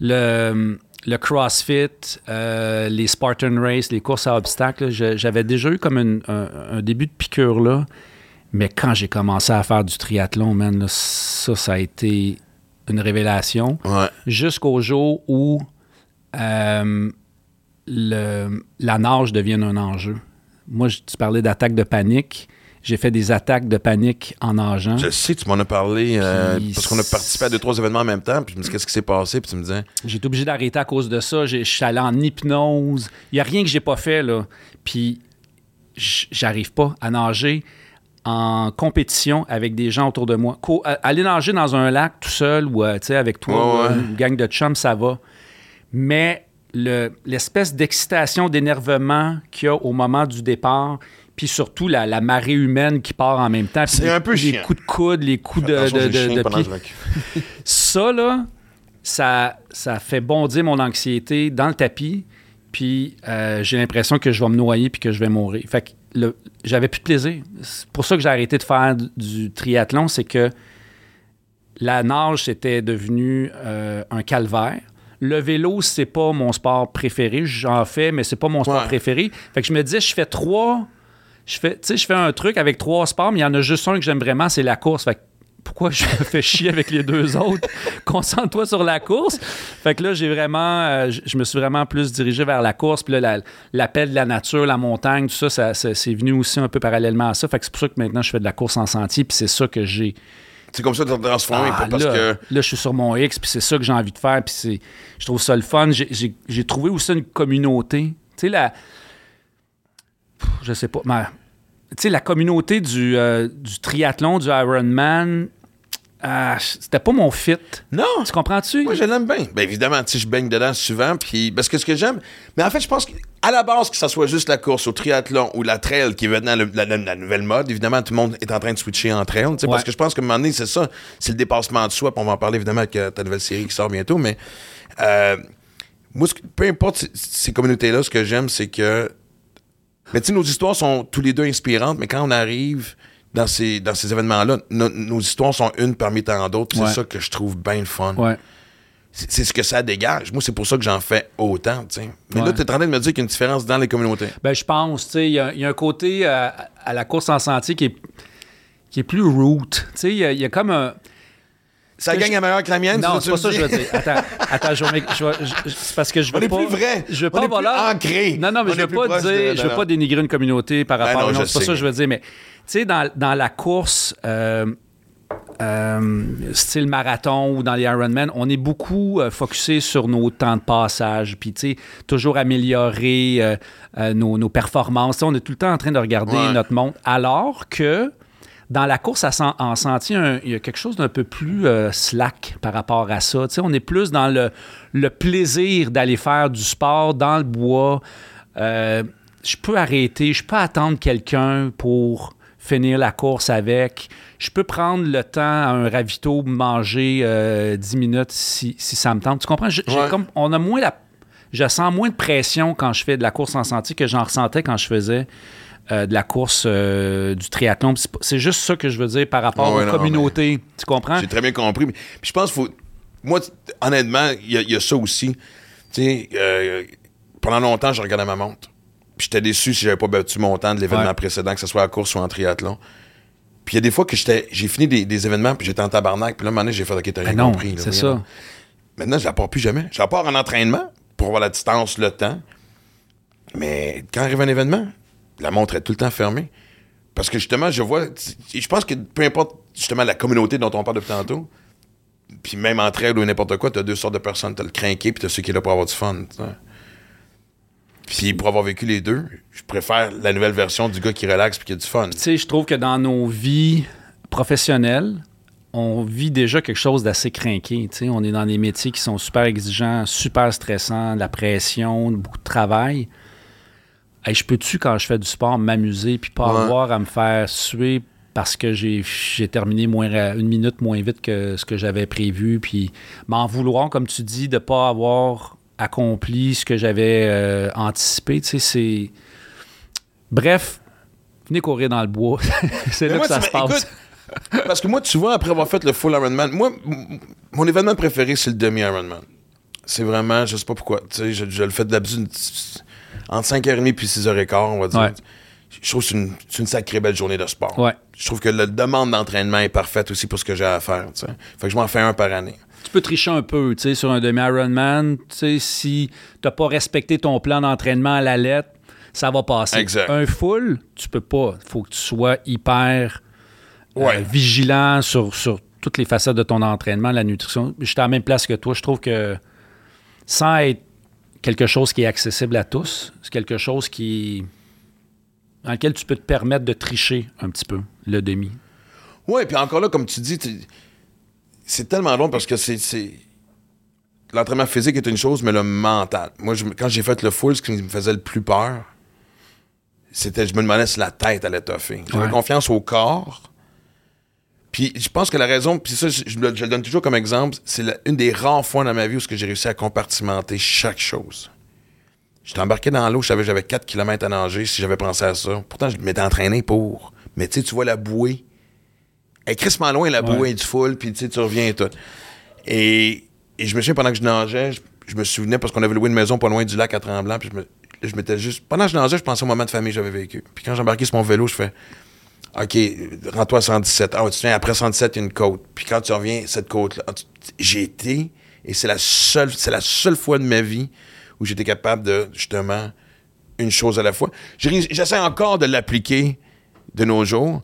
le, le CrossFit, euh, les Spartan Race, les courses à obstacles. J'avais déjà eu comme une- un, un début de piqûre là. Mais quand j'ai commencé à faire du triathlon, man, là, ça, ça a été une révélation Ouais. jusqu'au jour où euh, le- la nage devienne un enjeu. Moi, je- tu parlais d'attaque de panique. J'ai fait des attaques de panique en nageant. Je sais, tu m'en as parlé euh, parce qu'on a participé à deux, trois événements en même temps. Puis je me dis, qu'est-ce qui s'est passé? Puis tu me disais, J'ai été obligé d'arrêter à cause de ça. Je suis allé en hypnose. Il n'y a rien que j'ai pas fait, là. Puis, j'arrive pas à nager en compétition avec des gens autour de moi. Co- aller nager dans un lac tout seul ou euh, avec toi, Ouais, ou, ouais. une gang de chums, ça va. Mais le- l'espèce d'excitation, d'énervement qu'il y a au moment du départ, puis surtout la, la marée humaine qui part en même temps. C'est les- un peu Les chiant. coups de coude, les coups de, pied. Ça, là, ça, ça fait bondir mon anxiété dans le tapis, puis euh, j'ai l'impression que je vais me noyer puis que je vais mourir. Fait que le- j'avais plus de plaisir. C'est pour ça que j'ai arrêté de faire du, du triathlon, c'est que la nage, c'était devenu euh, un calvaire. Le vélo, c'est pas mon sport préféré. J'en fais, mais c'est pas mon sport Ouais. préféré. Fait que je me disais, je fais trois. Je fais, tu je fais un truc avec trois sports, mais il y en a juste un que j'aime vraiment, c'est la course. Fait que pourquoi je me fais chier avec les deux autres? Concentre-toi sur la course. Fait que là, j'ai vraiment, euh, je me suis vraiment plus dirigé vers la course. Puis là, la- l'appel de la nature, la montagne, tout ça, ça, ça- c'est venu aussi un peu parallèlement à ça. Fait que c'est pour ça que maintenant, je fais de la course en sentier. Puis c'est ça que j'ai. C'est comme ça de te transformer. Ah, parce là, que. là, je suis sur mon X, puis c'est ça que j'ai envie de faire, puis je trouve ça le fun. J'ai, trouvé aussi une communauté. Tu sais, la. Je sais pas. mais, Tu sais, la communauté du, euh, du triathlon, du Ironman, ah, c'était pas mon fit. Non! Tu comprends-tu? Moi, je l'aime bien. Bien évidemment, tu je baigne dedans souvent. Puis, parce que ce que j'aime. Mais en fait, je pense qu'à la base, que ça soit juste la course au triathlon ou la trail qui est maintenant le- la, nouvelle mode, évidemment, tout le monde est en train de switcher en trail. Parce que je pense qu'à un moment donné, c'est ça. C'est le dépassement de soi. Puis on va en parler évidemment avec euh, ta nouvelle série qui sort bientôt. Mais euh, moi, ce que- peu importe ces- ces communautés-là, ce que j'aime, c'est que. Mais tu sais, nos histoires sont tous les deux inspirantes, mais quand on arrive dans ces, dans ces événements-là, no- nos histoires sont une parmi tant d'autres. Ouais. C'est ça que je trouve bien le fun. Ouais. C'est ce que ça dégage. Moi, c'est pour ça que j'en fais autant, tu sais. Mais là, tu es en train de me dire qu'il y a une différence dans les communautés. Ben, je pense, tu sais, il y, a- il y a un côté euh, à la course en sentier qui est, qui est plus root. Tu sais, il y, a- il y a comme un. Ça gagne à meilleure que la mienne, Non, c'est pas ça que je veux dire? Attends, attends, je vais je vais- je- c'est parce que je veux On est pas. plus vrai. Je veux On pas est plus voilà. ancré. Non, non, mais On je veux pas dire, de- je veux pas dénigrer une communauté par Ben rapport non, à une autre. C'est pas ça que je veux dire, mais tu sais, dans, dans la course. euh, euh, style marathon ou dans les Ironman, on est beaucoup euh, focusé sur nos temps de passage, puis tu sais, toujours améliorer euh, nos, nos performances. On est tout le temps en train de regarder Ouais. notre montre, alors que dans la course à en sentier, un- il y a quelque chose d'un peu plus euh, slack par rapport à ça. On est plus dans le, le plaisir d'aller faire du sport dans le bois. Euh, je peux arrêter, je peux attendre quelqu'un pour finir la course avec. Je peux prendre le temps à un ravito, manger euh, 10 minutes si, si ça me tente. Tu comprends? Je- j'ai Ouais. comme, on a moins la, je sens moins de pression quand je fais de la course en sentier que j'en ressentais quand je faisais euh, de la course euh, du triathlon. C'est juste ça que je veux dire par rapport ouais, aux non, communautés. Tu comprends? J'ai très bien compris. Puis je pense qu'il faut. Moi, honnêtement, il y, a- il y a ça aussi. Tu sais, euh, pendant longtemps, je regardais ma montre. Puis j'étais déçu si j'avais pas battu mon temps de l'événement Ouais. précédent, que ce soit à course ou en triathlon. Puis il y a des fois que j'ai fini des, des événements, puis j'étais en tabarnak. Puis là, un moment donné, j'ai fait OK, t'as rien Ben non, compris. c'est ça. Maintenant, je la pars plus jamais. Je la pars en entraînement pour avoir la distance, le temps. Mais quand arrive un événement, la montre est tout le temps fermée. Parce que justement, je vois. Je pense que peu importe justement la communauté dont on parle depuis tantôt, puis même entre elles ou n'importe quoi, t'as deux sortes de personnes. T'as le crinqué, puis t'as ceux qui sont là pour avoir du fun. Puis pour avoir vécu les deux, je préfère la nouvelle version du gars qui relaxe puis qui a du fun. Tu sais, je trouve que dans nos vies professionnelles, on vit déjà quelque chose d'assez craqué. Tu sais, on est dans des métiers qui sont super exigeants, super stressants, de la pression, beaucoup de travail. Hey, je peux-tu, quand je fais du sport, m'amuser puis pas Ouais. avoir à me faire suer parce que j'ai j'ai terminé moins, une minute moins vite que ce que j'avais prévu, puis m'en vouloir, comme tu dis, de pas avoir accompli ce que j'avais euh, anticipé. Tu sais, c'est... Bref, venez courir dans le bois. c'est là moi, que ça se passe. écoute, parce que moi, tu vois, après avoir fait le full Ironman, moi, mon événement préféré, c'est le demi-Ironman. C'est vraiment, je sais pas pourquoi. Tu sais, je, je le fais d'habitude entre 5h30 et 6h15, on va dire. Ouais. Je trouve que c'est une, sacrée belle journée de sport. Ouais. Je trouve que la demande d'entraînement est parfaite aussi pour ce que j'ai à faire. tu sais. Fait que je m'en fais un par année. Tu peux tricher un peu, tu sais, sur un demi-Ironman. Tu sais, si t'as pas respecté ton plan d'entraînement à la lettre, ça va passer. Exact. Un full, tu peux pas. faut que tu sois hyper euh, vigilant sur, sur toutes les facettes de ton entraînement, la nutrition. J'étais à la même place que toi. Je trouve que sans être quelque chose qui est accessible à tous, c'est quelque chose qui dans lequel tu peux te permettre de tricher un petit peu, le demi. Ouais, puis encore là, comme tu dis, c'est tellement long parce que c'est. c'est- L'entraînement physique est une chose, mais le mental. Moi, je- quand j'ai fait le full, ce qui me faisait le plus peur, c'était je me demandais si la tête allait toffer. J'avais Ouais. confiance au corps. Puis je pense que la raison, puis ça, je, je le donne toujours comme exemple, c'est une des rares fois dans ma vie où j'ai réussi à compartimenter chaque chose. J'étais embarqué dans l'eau, je savais que j'avais 4 km à nager si j'avais pensé à ça. Pourtant, je m'étais entraîné pour. Mais tu sais, tu vois la bouée. Elle est crissement loin, la Ouais. bouée du full, puis tu sais, tu reviens et tout. Et, et je me souviens, pendant que je nageais, je, je me souvenais parce qu'on avait loué une maison pas loin du lac à Tremblant, puis je m'étais juste. Pendant que je nageais, je pensais au moment de famille que j'avais vécu. Puis quand j'ai embarqué sur mon vélo, je fais OK, rends-toi à 117. Ah, tu te souviens, après 117, il y a une côte. Puis quand tu reviens, cette côte-là, ah, j'ai été, et c'est la seule, c'est la seule fois de ma vie où j'étais capable de, justement, une chose à la fois. J'essaie encore de l'appliquer de nos jours.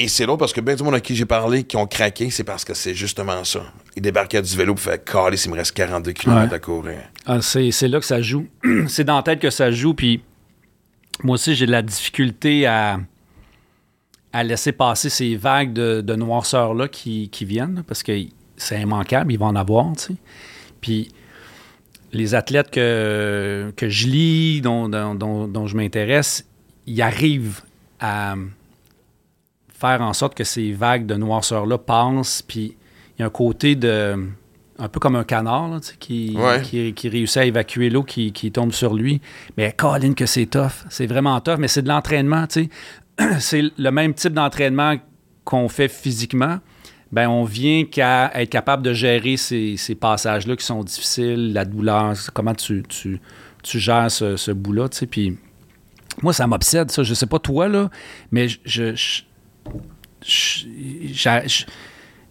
Et c'est l'autre parce que bien du monde à qui j'ai parlé qui ont craqué, c'est parce que c'est justement ça. Ils débarquaient du vélo pour faire caler s'il me reste 42 km Ouais. à courir. Ah, c'est, c'est là que ça joue. c'est dans la tête que ça joue. Puis moi aussi, j'ai de la difficulté à, à laisser passer ces vagues de, de noirceur-là qui, qui viennent, parce que c'est immanquable, ils vont en avoir, tu sais. Puis les athlètes que, que je lis, dont, dont- dont- dont je m'intéresse, ils arrivent à faire en sorte que ces vagues de noirceur-là passent, puis il y a un côté de... un peu comme un canard, là, tu sais, qui, Ouais. qui, qui réussit à évacuer l'eau qui, qui tombe sur lui. Mais Colin, que c'est tough. C'est vraiment tough, mais c'est de l'entraînement, tu sais. c'est le même type d'entraînement qu'on fait physiquement. Ben, on vient qu'à être capable de gérer ces, ces passages-là qui sont difficiles, la douleur, comment tu, tu, tu gères ce, ce bout-là, tu sais. Puis moi, ça m'obsède, ça. Je sais pas toi, là, mais je, je, je, je- je- je-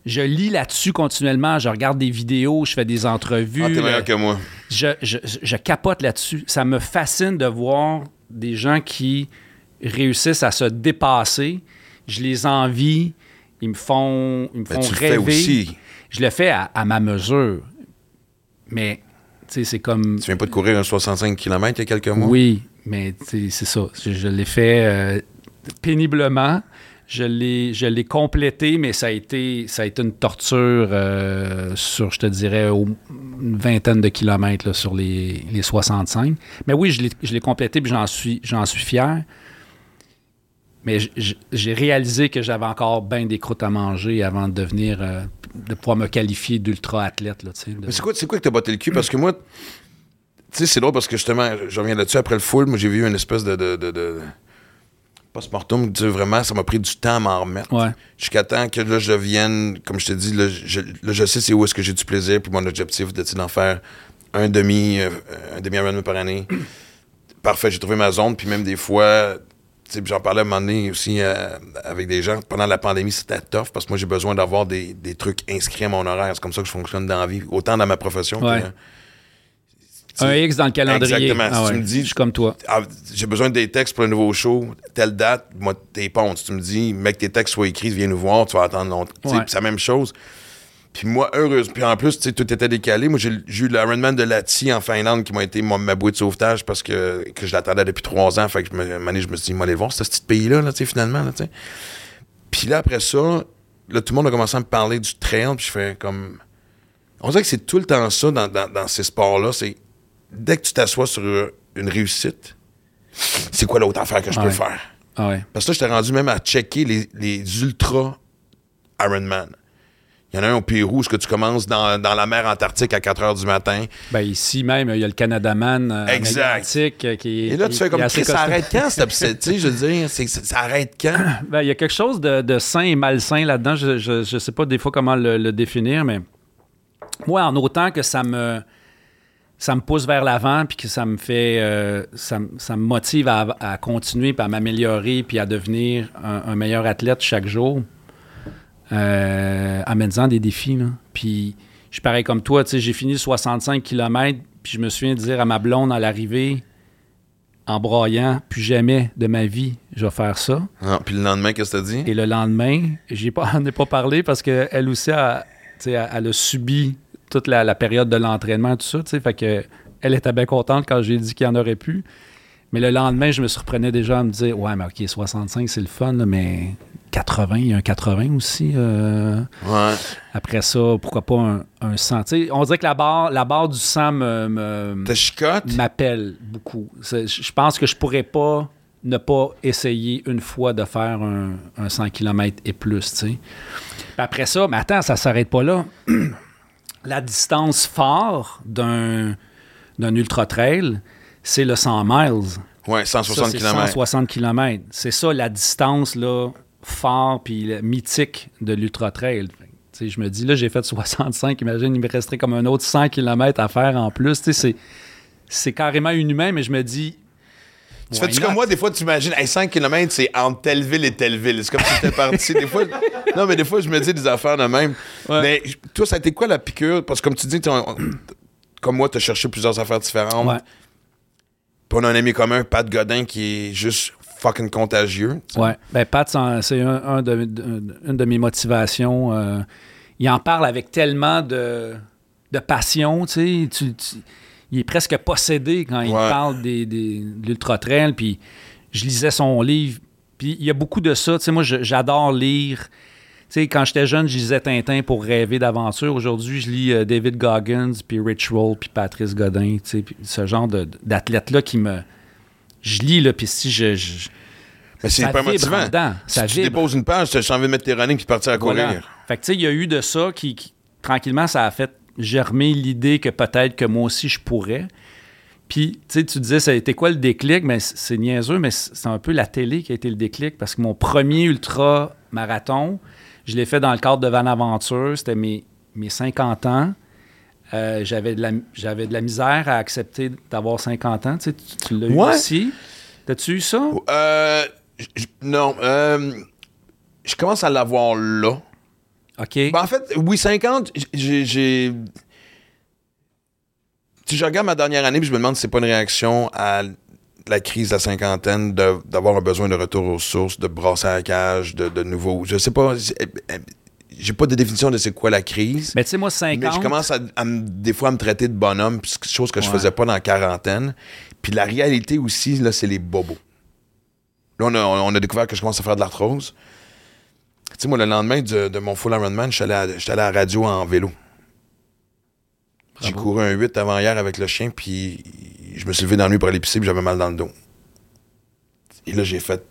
je lis là-dessus continuellement. Je regarde des vidéos, je fais des entrevues. Ah, t'es meilleur euh, que moi. je, je- je capote là-dessus. Ça me fascine de voir des gens qui réussissent à se dépasser. Je les envie. Ils me font, ils me font tu le rêver. fais aussi. Je le fais à, à ma mesure. Mais, tu sais, c'est comme. Tu viens pas de courir un 65 km il y a quelques mois? Oui, mais c'est ça. Je, je l'ai fait euh, péniblement. Je l'ai, je l'ai complété, mais ça a été, ça a été une torture euh, sur, je te dirais, au- une vingtaine de kilomètres là, sur les, les 65. Mais oui, je l'ai, je l'ai complété puis j'en suis, j'en suis fier. Mais j'ai réalisé que j'avais encore bien des croûtes à manger avant de devenir, euh, de pouvoir me qualifier d'ultra-athlète. De- Mais c'est quoi, quoi que t'as botté le cul? Parce que moi, tu sais, c'est drôle parce que justement, je reviens là-dessus après le full. Moi, j'ai vu une espèce de. de, de, de post-mortem. Vraiment, ça m'a pris du temps à m'en remettre. Ouais. Jusqu'à temps que là, je vienne, comme je te dis, là, je, là, je sais c'est où est-ce que j'ai du plaisir. Puis mon objectif, d'en faire un demi, euh, un demi-Ironman par année. Parfait, j'ai trouvé ma zone. Puis même des fois, j'en parlais à un moment donné aussi euh, avec des gens. Pendant la pandémie, c'était tough parce que moi, j'ai besoin d'avoir des, des trucs inscrits à mon horaire. C'est comme ça que je fonctionne dans la vie, autant dans ma profession Ouais. que. Un X dans le calendrier. Exactement. Ah Si tu ouais. me dis- Je suis comme toi. Ah, j'ai besoin des textes pour un nouveau show, telle date, moi, t'es pontes. Si tu me dis, mec, tes textes soient écrits, viens nous voir, tu vas attendre longtemps. Tu Ouais. C'est la même chose. Puis moi, heureuse. Puis en plus, tu sais, tout était décalé. Moi, j'ai eu l'Ironman de Lati en Finlande qui m'a été mon- ma bouée de sauvetage parce que, que je l'attendais depuis trois ans. Fait que je me, je me suis dit, moi, aller voir ce petit pays-là, là, tu sais, finalement. Là. Puis là, après ça, là, tout le monde a commencé à me parler du trail. Puis je fais comme. On dirait que c'est tout le temps ça dans, dans- dans ces sports-là. C'est dès que tu t'assois sur une réussite, c'est quoi l'autre affaire que je peux Ouais. faire? Ah ouais. Parce que là, j'étais rendu même à checker les, les ultra Ironman. Il y en a un au Pérou, ce que tu commences dans, dans la mer Antarctique à 4 h du matin? Ben ici même, il y a le Canadaman euh, Exact. Atlantique, euh, qui est. Et là, tu qui- fais comme, ça arrête quand, cette? Tu sais, je veux dire, ça arrête quand? Ben, il y a quelque chose de, de sain et malsain là-dedans. Je, je, je sais pas des fois comment le, le définir, mais moi, en autant que ça me ça me pousse vers l'avant puis que ça me fait euh, ça, me- ça me motive à, à continuer puis à m'améliorer puis à devenir un, un meilleur athlète chaque jour euh, en me disant des défis là. puis je suis pareil comme toi tu sais j'ai fini 65 km puis je me souviens de dire à ma blonde à l'arrivée en broyant plus jamais de ma vie je vais faire ça Non, puis le lendemain, qu'est-ce que t'as dit? et le lendemain, j'ai pas, on n'est pas parlé parce qu'elle aussi, a, elle, elle a subi toute la, la période de l'entraînement, tout ça. tu sais, Fait que elle était bien contente quand j'ai dit qu'il y en aurait plus. Mais le lendemain, je me surprenais déjà à me dire Ouais, mais OK, 65, c'est le fun, là, mais 80, il y a un 80 aussi. euh, Ouais. après ça, pourquoi pas un, un 100 Tu sais, On dirait que la barre, la barre du 100 me- m'appelle beaucoup. Je pense que je pourrais pas ne pas essayer une fois de faire un, un 100 km et plus, après ça, mais attends, ça s'arrête pas là. La distance phare d'un d'un ultra-trail, c'est le 100 miles. Ouais, 160 Ça, c'est km. 160 km. C'est ça la distance là, phare puis mythique de tu sais, Je me dis, là, j'ai fait 65. Imagine, il me resterait comme un autre 100 km à faire en plus. Tu C'est c'est carrément inhumain, mais je me dis. Tu fais-tu comme moi, des fois, tu imagines, hey, 5 km, c'est entre telle ville et telle ville. C'est comme si t'étais parti. Des fois, non, mais des fois, je me dis des affaires de même. Ouais. Mais toi, ça a été quoi la piqûre? Parce que comme tu dis, on- comme moi, tu as cherché plusieurs affaires différentes. Ouais. Puis on a un ami commun, Pat Godin, qui est juste fucking contagieux. Ouais. Ben, Pat, c'est- un, un de, une de mes motivations. euh, il en parle avec tellement de, de passion, tu sais. Il est presque possédé quand il Ouais. parle des, des, de l'ultra-trail. Puis je lisais son livre. Puis il y a beaucoup de ça. Tu sais, moi, j'adore lire. Tu sais, quand j'étais jeune, je lisais Tintin pour rêver d'aventure. Aujourd'hui, je lis euh, David Goggins, puis Rich Roll, puis Patrice Godin. Tu sais, ce genre d'athlète-là qui me... Je lis, là, puis si je... je- Mais c'est vibre motivant. dedans, Si tu vibre. déposes une page, tu as envie de mettre tes running puis partir à courir. Voilà. Fait que, tu sais, il y a eu de ça qui, qui- tranquillement, ça a fait germer l'idée que peut-être que moi aussi, je pourrais. Puis, tu sais, tu disais, ça a été quoi le déclic? Mais c- c'est niaiseux, mais c'est un peu la télé qui a été le déclic parce que mon premier ultra-marathon, je l'ai fait dans le cadre de Van Aventure. C'était mes, mes 50 ans. Euh, j'avais, de la, j'avais de la misère à accepter d'avoir 50 ans. Tu, sais, tu, tu l'as eu aussi. T'as-tu eu ça? Euh, non. euh, je commence à l'avoir là. OK. Ben, en fait, oui, 50, j'ai. j'ai- Si je regarde ma dernière année, puis je me demande si c'est pas une réaction à la crise de la cinquantaine, de- d'avoir un besoin de retour aux sources, de brasser à la cage, de, de nouveau. Je sais pas. J'ai pas de définition de c'est quoi la crise. Mais tu sais, moi, 50... Mais je commence à, à me- des fois à me traiter de bonhomme, chose que je Ouais. faisais pas dans la quarantaine. Puis la réalité aussi, là, c'est les bobos. Là, on a, on a découvert que je commence à faire de l'arthrose. Tu sais, moi, le lendemain de, de mon full Ironman, je suis allé à- j'étais allé à la radio en vélo. J'ai couru un 8 avant hier avec le chien, puis je me suis levé dans la nuit pour aller pisser, puis j'avais mal dans le dos. Et là, j'ai fait.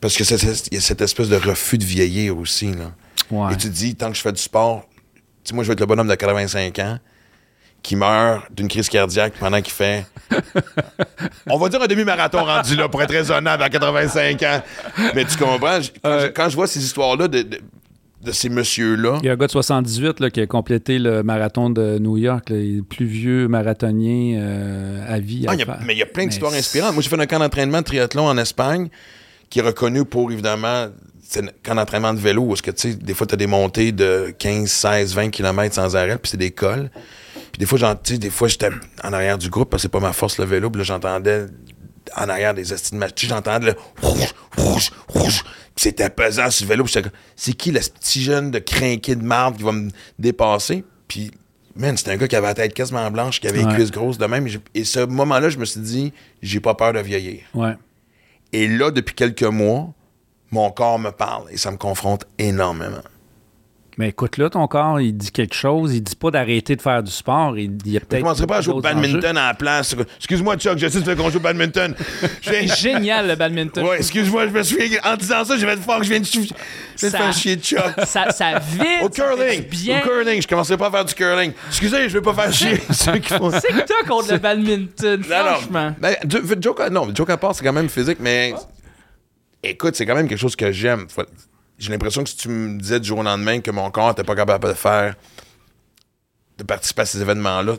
Parce que il y a cette espèce de refus de vieillir aussi. Là. Ouais. Et tu te dis, tant que je fais du sport, tu sais, moi, je vais être le bonhomme de 85 ans qui meurt d'une crise cardiaque pendant qu'il fait. On va dire un demi-marathon rendu là, pour être raisonnable à 85 ans. Mais tu comprends? Quand, je, quand je vois ces histoires-là de, de, de ces messieurs-là, Il y a un gars de 78 là, qui a complété le marathon de New York, le plus vieux marathonien euh, à vie. à Ah, il y a- faire. mais il y a plein d'histoires inspirantes. Moi, j'ai fait un camp d'entraînement de triathlon en Espagne qui est reconnu pour, évidemment, camp d'entraînement de vélo où, est-ce que, tu sais, des fois, tu as des montées de 15, 16, 20 km sans arrêt, puis c'est des cols. Puis des fois, j'en- tu sais, des fois, j'étais en arrière du groupe parce que c'est pas ma force, le vélo, puis là, j'entendais en arrière des sais, j'entendais le rouge, rouge, rouge. Puis c'était pesant sur le vélo. Puis j'étais comme, c'est qui le petit jeune de crinqué de marde qui va me dépasser? Puis, man, c'était un gars qui avait la tête quasiment blanche, qui avait les Ouais. cuisses grosses de même. Et Et ce moment-là, je me suis dit, j'ai pas peur de vieillir. Ouais. Et là, depuis quelques mois, mon corps me parle et ça me confronte énormément. Mais écoute, là, ton corps, il dit quelque chose. Il dit pas d'arrêter de faire du sport. Il, il y a Je peut-être. commencerai pas à jouer au badminton à la place. Excuse-moi, Chuck, je sais que tu veux qu'on joue au badminton. Je viens- Génial, le badminton. Ouais, excuse-moi, je me suis. En disant ça, je vais te faire que je viens de, je viens de Ça- faire chier Chuck. Ça, ça vide. Au ça curling! Bien. Au curling! Je commencerai pas à faire du curling. Excusez, je veux pas faire chier ceux qui font ça. C'est que t'as contre le badminton, franchement. Ben, joke, non, joke à part, c'est quand même physique, mais écoute, c'est quand même quelque chose que j'aime. Faut- J'ai l'impression que si tu me disais du jour au lendemain que mon corps n'était pas capable de faire, de participer à ces événements-là,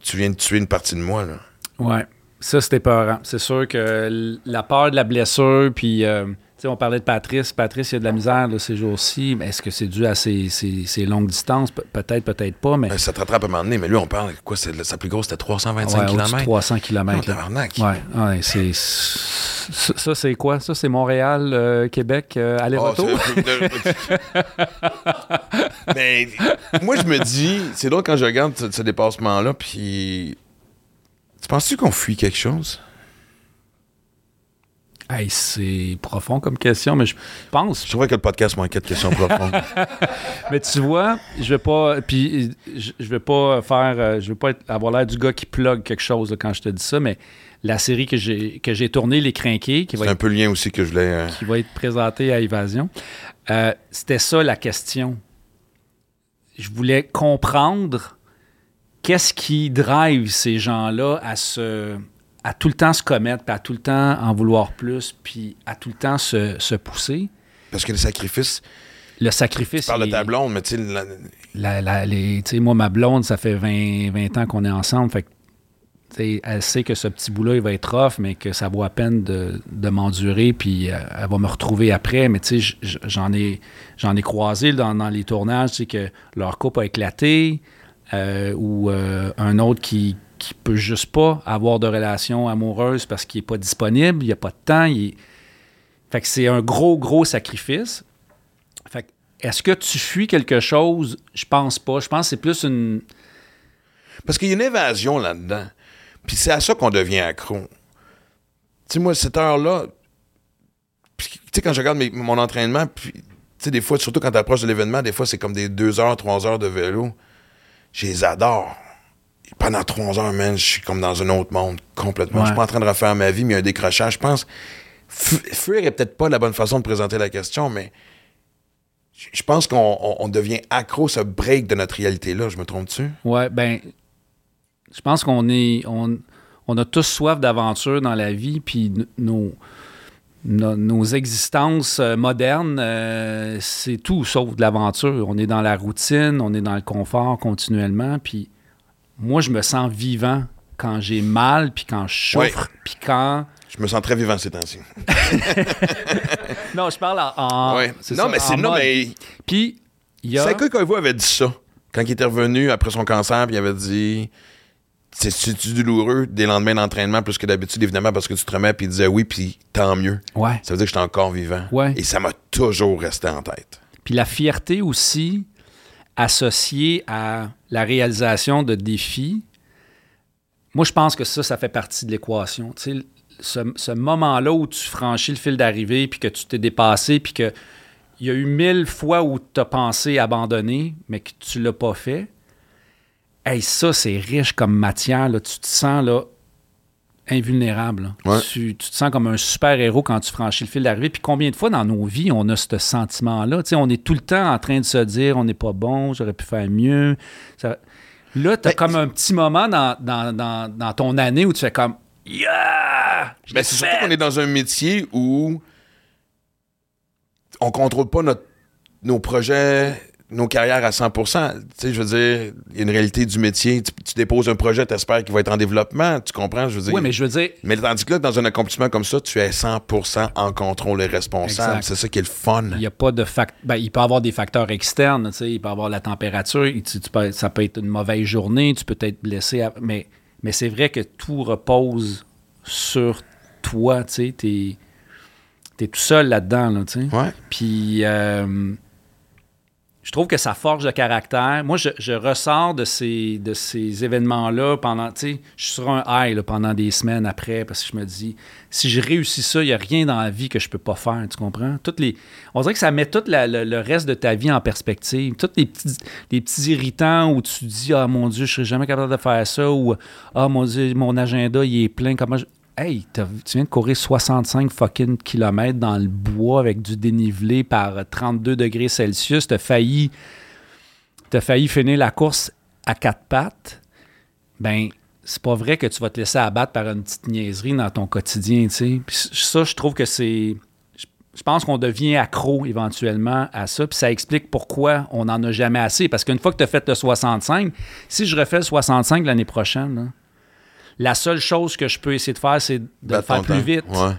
tu viens de tuer une partie de moi. Là. Ouais, ça c'était peurant. C'est sûr que la peur de la blessure, puis euh, on parlait de Patrice. Patrice, il y a de la misère là, ces jours-ci. Est-ce que c'est dû à ses, ses- ses longues distances? Pe- peut-être, peut-être pas, mais Ben, ça te rattrape à un moment donné, mais lui, on parle, quoi, c'est, sa plus grosse, c'était 325 ouais, au-dessus de km. 300 Non, km. tabarnak. Ouais, ouais, c'est. Ça, c'est quoi? Ça, c'est Montréal, euh, Québec, euh, Oh, aller-retour? c'est- Mais moi, je me dis, c'est drôle quand je regarde ce, ce dépassement-là, puis. Tu penses-tu qu'on fuit quelque chose? Hey, c'est profond comme question, mais je pense. Je trouvais que le podcast manquait de questions profondes. Mais tu vois, je vais pas. Puis je, je vais pas faire. euh, Je vais pas être- avoir l'air du gars qui plug quelque chose là, quand je te dis ça, mais la série que j'ai que j'ai tournée, Les Crinqués, qui va C'est un être peu le lien aussi que je voulais. euh, qui va être présenté à Évasion. Euh, C'était ça la question. Je voulais comprendre qu'est-ce qui drive ces gens-là à se à tout le temps se commettre, puis à tout le temps en vouloir plus, puis à tout le temps se, se pousser. Parce que le sacrifice, Le sacrifice. tu parles de ta blonde, mais tu sais, moi, ma blonde, ça fait 20, 20 ans qu'on est ensemble. Fait que, tu sais, elle sait que ce petit bout-là, il va être rough, mais que ça vaut à peine de, de m'endurer, puis euh, elle va me retrouver après. Mais tu sais, j'en ai, j'en ai croisé dans, dans les tournages, tu sais, que leur couple a éclaté, euh, ou euh, un autre qui qui peut juste pas avoir de relation amoureuse parce qu'il est pas disponible, il n'y a pas de temps. il Fait que c'est un gros, gros sacrifice. Fait que, est-ce que tu fuis quelque chose? Je pense pas. Je pense que c'est plus une. Parce qu'il y a une évasion là-dedans. Puis c'est à ça qu'on devient accro. Tu sais, moi, cette heure-là, tu sais, quand je regarde mon entraînement, puis, tu sais, des fois, surtout quand tu approches de l'événement, des fois, c'est comme des deux heures, trois heures de vélo. Je les adore. Pendant trois heures, man, je suis comme dans un autre monde, complètement. Ouais. Je suis pas en train de refaire ma vie, mais il y a un décrochage. Je pense, fu- fuir est peut-être pas la bonne façon de présenter la question, mais je pense qu'on on- on devient accro, ce break de notre réalité-là. Je me trompe-tu? Ouais, ben. Je pense qu'on est. On, on a tous soif d'aventure dans la vie, puis nos, nos existences euh, modernes, euh, c'est tout sauf de l'aventure. On est dans la routine, on est dans le confort continuellement, puis moi, je me sens vivant quand j'ai mal, puis quand je souffre, puis quand. Je me sens très vivant ces temps-ci. Non, je parle en. en- Ouais. Non, ça, mais c'est. Non, mais. Puis, il y a. Sakai Koivu avait dit ça. Quand il était revenu après son cancer, puis il avait dit. C'est- C'est-tu douloureux des lendemains d'entraînement plus que d'habitude, évidemment, parce que tu te remets, puis il disait oui, puis tant mieux. Ouais. Ça veut dire que j'étais encore vivant. Ouais. Et ça m'a toujours resté en tête. Puis la fierté aussi associée à la réalisation de défis, moi je pense que ça, ça fait partie de l'équation. Tu sais, ce, ce moment-là où tu franchis le fil d'arrivée, puis que tu t'es dépassé, puis que il y a eu mille fois où tu as pensé abandonner, mais que tu l'as pas fait. Hey, ça, c'est riche comme matière. Là. Tu te sens là, invulnérable. Ouais. Tu, tu te sens comme un super-héros quand tu franchis le fil d'arrivée. Puis combien de fois dans nos vies on a ce sentiment-là? Tu sais, on est tout le temps en train de se dire on n'est pas bon, j'aurais pu faire mieux. Ça- Là, tu as Ben, comme un petit moment dans, dans- dans- dans ton année où tu fais comme Yeah! Ben, c'est surtout qu'on est dans un métier où on contrôle pas notre, nos projets, nos carrières à 100% Tu sais, je veux dire, il y a une réalité du métier. Tu, tu déposes un projet, tu espères qu'il va être en développement. Tu comprends? Je veux dire? Oui, mais je veux dire, Mais tandis que là, dans un accomplissement comme ça, tu es 100% en contrôle et responsable. C'est ça qui est le fun. Il y a pas de fac- ben, il peut y avoir des facteurs externes, tu sais, il peut y avoir la température, il- tu- tu peux- ça peut être une mauvaise journée, tu peux être blessé, à- mais, mais c'est vrai que tout repose sur toi, tu sais, t'es es tout seul là-dedans, là, tu sais. Ouais. Puis euh, je trouve que ça forge le caractère. Moi, je, ressors de ces, de ces événements-là pendant, tu sais, je suis sur un high pendant des semaines après parce que je me dis, si je réussis ça, il n'y a rien dans la vie que je peux pas faire, tu comprends? Toutes les, on dirait que ça met tout le, reste de ta vie en perspective. Tous les petits, les petits irritants où tu dis, ah mon Dieu, je serais jamais capable de faire ça ou, ah mon Dieu, mon agenda, il est plein, comment je... Hey, tu viens de courir 65 fucking kilomètres dans le bois avec du dénivelé par 32 degrés Celsius. T'as failli, t'as failli finir la course à quatre pattes. Ben, c'est pas vrai que tu vas te laisser abattre par une petite niaiserie dans ton quotidien, tu sais. Puis ça, je trouve que c'est... je- pense qu'on devient accro éventuellement à ça, puis ça explique pourquoi on n'en a jamais assez. Parce qu'une fois que tu as fait le 65, si je refais le 65 l'année prochaine, la seule chose que je peux essayer de faire, c'est de le faire plus temps. vite. Ouais.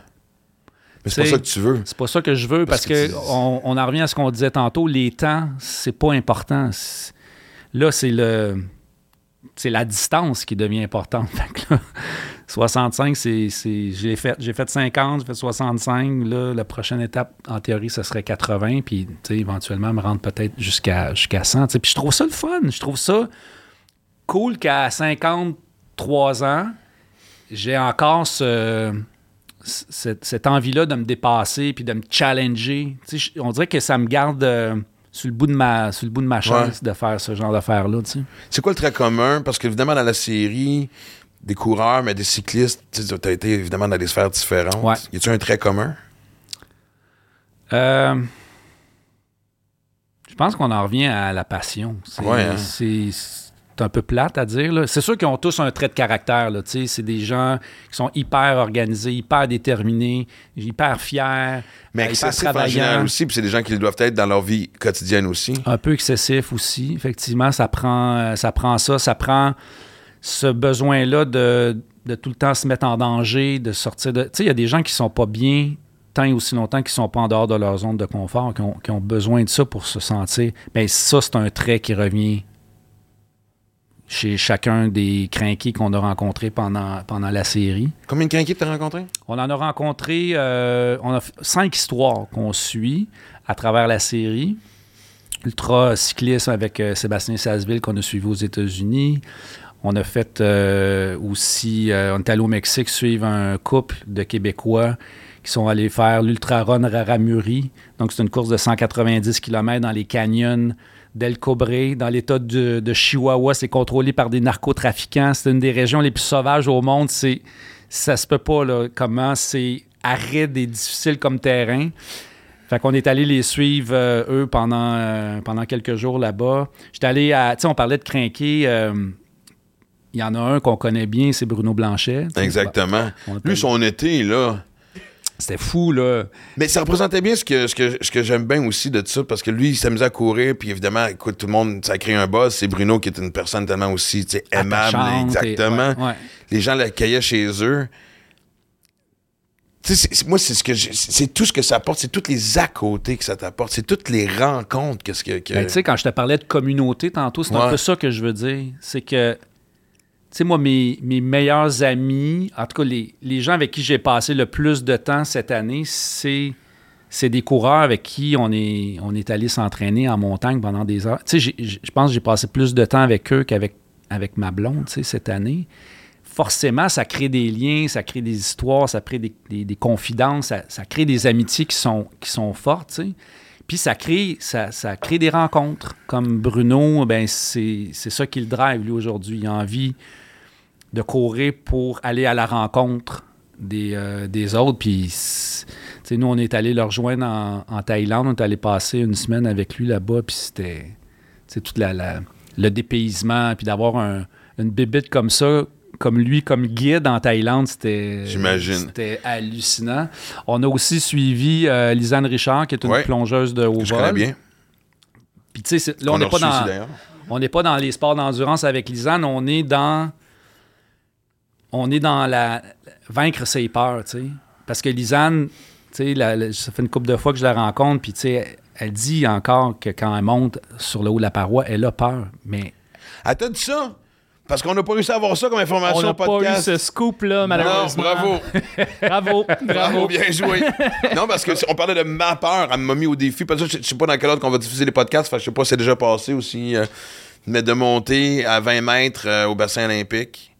Mais c'est pas ça que tu veux. C'est pas ça que je veux Parce parce, que que, tu- on, on en revient à ce qu'on disait tantôt. Les temps, c'est pas important. Là, c'est le c'est la distance qui devient importante. Fait que là, 65, c'est, c'est- j'ai fait j'ai fait 50, j'ai fait 65. Là, la prochaine étape, en théorie, ce serait 80. Puis, éventuellement, me rendre peut-être jusqu'à, jusqu'à 100. tu sais. Puis je trouve ça le fun. Je trouve ça cool qu'à 53 ans, j'ai encore ce, cette, cette envie-là de me dépasser puis de me challenger. Tu sais, je- on dirait que ça me garde euh, sur, le bout de ma, sur le bout de ma chaise de faire ce genre d'affaires-là. tu sais. C'est quoi le trait commun? Parce qu'évidemment, dans la série, des coureurs, mais des cyclistes, tu as été évidemment dans des sphères différentes. Ouais. Y a-tu un trait commun? Euh, je pense qu'on en revient à la passion. C'est Ouais, hein. c'est- c'est un peu plate à dire. C'est sûr qu'ils ont tous un trait de caractère. C'est des gens qui sont hyper organisés, hyper déterminés, hyper fiers, Mais euh, hyper en travaillants. aussi, puis c'est des gens qui doivent être dans leur vie quotidienne aussi. un peu excessif aussi. Effectivement, ça prend, euh, ça prend ça, ça prend ce besoin-là de, de tout le temps se mettre en danger, de sortir de. Tu sais, il y a des gens qui sont pas bien tant et aussi longtemps qu'ils sont pas en dehors de leur zone de confort, qui ont, qui ont besoin de ça pour se sentir. Mais ça, c'est un trait qui revient chez chacun des crinqués qu'on a rencontrés pendant, pendant la série. Combien de crinqués t'as rencontré? On en a rencontré, euh, on a cinq histoires qu'on suit à travers la série. Ultra cyclisme avec euh, Sébastien Sasseville qu'on a suivi aux États-Unis. On a fait euh, aussi, on est allé au Mexique suivre un couple de Québécois qui sont allés faire l'Ultra Run Raramuri. Donc, c'est une course de 190 km dans les canyons d'El Cobre, dans l'état de, de Chihuahua. C'est contrôlé par des narcotrafiquants. C'est une des régions les plus sauvages au monde. C'est, ça se peut pas, là, comment c'est aride et difficile comme terrain. Fait qu'on est allé les suivre, euh, eux, pendant, euh, pendant quelques jours là-bas. J'étais allé à. Tu sais, on parlait de crinquer. euh, Il y en a un qu'on connaît bien, c'est Bruno Blanchet. Exactement. Lui, son été, là. C'était fou, là. Mais ça représentait bien ce que, ce que, ce que j'aime bien aussi de ça, parce que lui, il s'amusait à courir, puis évidemment, écoute, tout le monde, ça a créé un buzz. C'est Bruno qui est une personne tellement aussi, aimable. Attachante et- exactement. ouais, ouais. Les gens l'accueillaient chez eux. Tu sais, c'est- c'est- moi, c'est ce que c'est tout ce que ça apporte, c'est tous les à côté que ça t'apporte, c'est toutes les rencontres que ce que. que- Ben, tu sais, quand je te parlais de communauté tantôt, c'est un peu ça que je veux dire. C'est que, sais, moi, mes, mes meilleurs amis, en tout cas, les, gens avec qui j'ai passé le plus de temps cette année, c'est, des coureurs avec qui on est, on est allé s'entraîner en montagne pendant des heures. Tu sais, je pense que j'ai passé plus de temps avec eux qu'avec avec ma blonde, tu sais, cette année. Forcément, ça crée des liens, ça crée des histoires, ça crée des, confidences, ça, crée des amitiés qui sont, qui sont fortes. Puis ça crée, ça, ça crée des rencontres. Comme Bruno, ben c'est ça qui le drive, lui, aujourd'hui. Il a envie de courir pour aller à la rencontre des, euh, des autres. Puis, nous, on est allé le rejoindre en, Thaïlande. On est allé passer une semaine avec lui là-bas. Puis, c'était tout la, la- le dépaysement. Puis, d'avoir un- une bébite comme ça, comme lui, comme guide en Thaïlande, c'était. J'imagine. C'était hallucinant. On a aussi suivi euh, Lisanne Richard, qui est une Ouais. plongeuse de haut Je connais vol. bien. Puis, tu sais, là, on n'est pas aussi, dans. On n'est pas dans les sports d'endurance avec Lisanne, on est dans. On est dans la. Vaincre ses peurs, tu sais. Parce que Lisanne, tu sais, ça fait une couple de fois que je la rencontre, puis tu sais, elle, elle dit encore que quand elle monte sur le haut de la paroi, elle a peur. Mais t'as dit ça? Parce qu'on n'a pas réussi à avoir ça comme On information n'a au pas eu ce scoop-là, non, malheureusement. bravo. Bravo. Bravo, Bravo. bien joué. non, parce que si on parlait de ma peur, elle m'a mis au défi. Parce que je, je sais pas dans quel ordre qu'on va diffuser les podcasts. Fait je sais pas si c'est déjà passé aussi. euh, mais de monter à 20 mètres euh, au bassin olympique,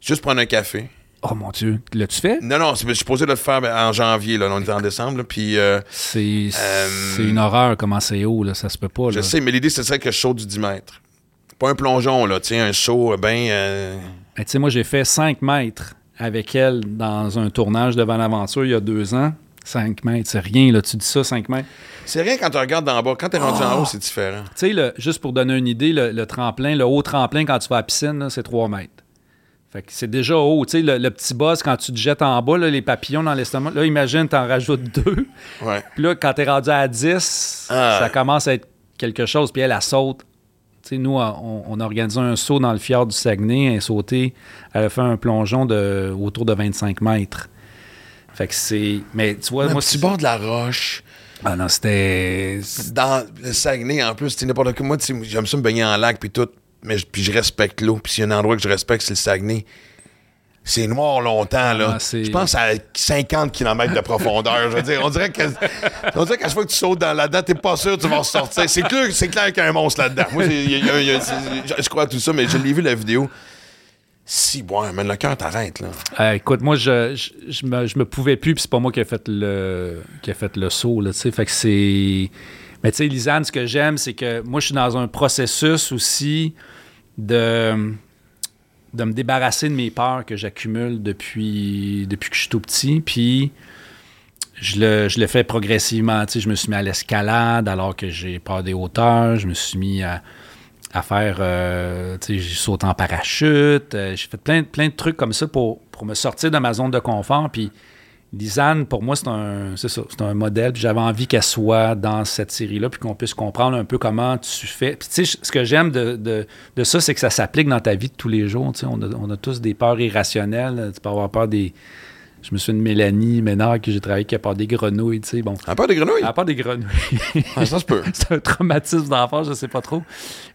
juste prendre un café. oh mon Dieu, l'as-tu fait? Non, non, c'est- je suis supposé le faire ben, en janvier. Là, on était en décembre. là, puis euh, C'est Euh, c'est une horreur comment c'est haut, là, ça se peut pas. je sais, mais l'idée, ce serait que je saute du 10 mètres. Pas un plongeon, là. Tu sais, un saut, ben. euh, Mais tu sais, moi, j'ai fait 5 mètres avec elle dans un tournage devant l'aventure il y a deux ans. 5 mètres, c'est rien, là. Tu dis ça, 5 mètres. C'est rien quand tu regardes d'en bas. Quand t'es rendu en haut, c'est différent. Tu sais, juste pour donner une idée, le, le tremplin, le haut tremplin quand tu vas à la piscine, c'est 3 mètres. Fait que c'est déjà haut. Tu sais, le, le petit boss, quand tu te jettes en bas, là, les papillons dans l'estomac, là, imagine, t'en rajoutes deux. Ouais. Puis là, quand t'es rendu à 10, Ah. ça commence à être quelque chose. Puis elle, elle saute. Nous, on, on a organisé un saut dans le fjord du Saguenay. Elle a sauté, elle a fait un plongeon de, autour de 25 mètres. Fait que c'est... Mais tu vois, Un moi, petit bord de la roche. Ah non, c'était... dans le Saguenay, en plus, c'est n'importe quoi. Moi, j'aime ça me baigner en lac, puis tout. Mais puis je respecte l'eau. Puis s'il y a un endroit que je respecte, c'est le Saguenay. C'est noir longtemps, là. Ah, je pense à 50 km de profondeur. je veux dire, on dirait que, on dirait qu'à chaque fois que tu sautes dans là-dedans, t'es pas sûr que tu vas ressortir. C'est clair, c'est clair qu'il y a un monstre là-dedans. Moi, je- je crois à tout ça, mais je l'ai vu la vidéo. Si, bon, mais le cœur t'arrête, là. Euh, écoute, moi, je, je, je me, je me pouvais plus, puis c'est pas moi qui ai fait le, qui a fait le saut, là, tu sais. Fait que c'est... Mais tu sais, Lisanne, ce que j'aime, c'est que moi, je suis dans un processus aussi de, de me débarrasser de mes peurs que j'accumule depuis, depuis que je suis tout petit, puis je le, fais progressivement. Je me suis mis à l'escalade alors que j'ai peur des hauteurs, je me suis mis à faire, euh, j'ai sauté en parachute, euh, j'ai fait plein, plein de trucs comme ça pour, pour me sortir de ma zone de confort. Puis Lisanne, pour moi, c'est un, modèle. J'avais envie qu'elle soit dans cette série-là, puis qu'on puisse comprendre un peu comment tu fais. Puis tu sais, ce que j'aime de, de, ça, c'est que ça s'applique dans ta vie de tous les jours. On, a, on a tous des peurs irrationnelles. Tu peux avoir peur des... Je me souviens de Mélanie Ménard, que j'ai travaillé, qui a peur des grenouilles, tu sais, bon... À part des grenouilles? Peur des grenouilles. Ah, ça se peut. c'est un traumatisme d'enfance, je sais pas trop.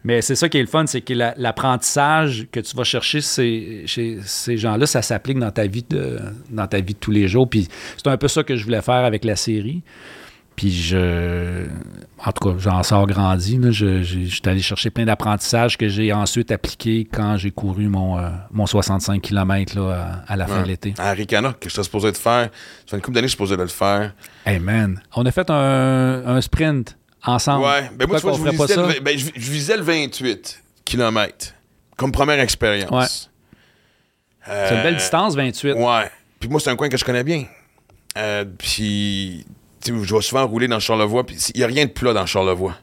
Mais c'est ça qui est le fun, c'est que la- l'apprentissage que tu vas chercher ces- chez ces gens-là, ça s'applique dans ta vie de dans ta vie de tous les jours. Puis c'est un peu ça que je voulais faire avec la série. Puis je, en tout cas, j'en sors grandi. là. Je, je- je suis allé chercher plein d'apprentissages que j'ai ensuite appliqués quand j'ai couru mon, euh, mon 65 km là, à, à la fin Ouais. de l'été. À Ricana, que je suis supposé de faire. Ça fait une couple d'années que je suis supposé de le faire. Hey man, on a fait un, un sprint ensemble. Ouais, ben moi, tu vois, je, ferait pas visais ça? le, ben, je, je visais le 28 km comme première expérience. Ouais. Euh, C'est une belle distance, 28. Ouais. Puis moi, c'est un coin que je connais bien. Euh, puis, je vais souvent rouler dans Charlevoix, puis il n'y a rien de plat dans Charlevoix.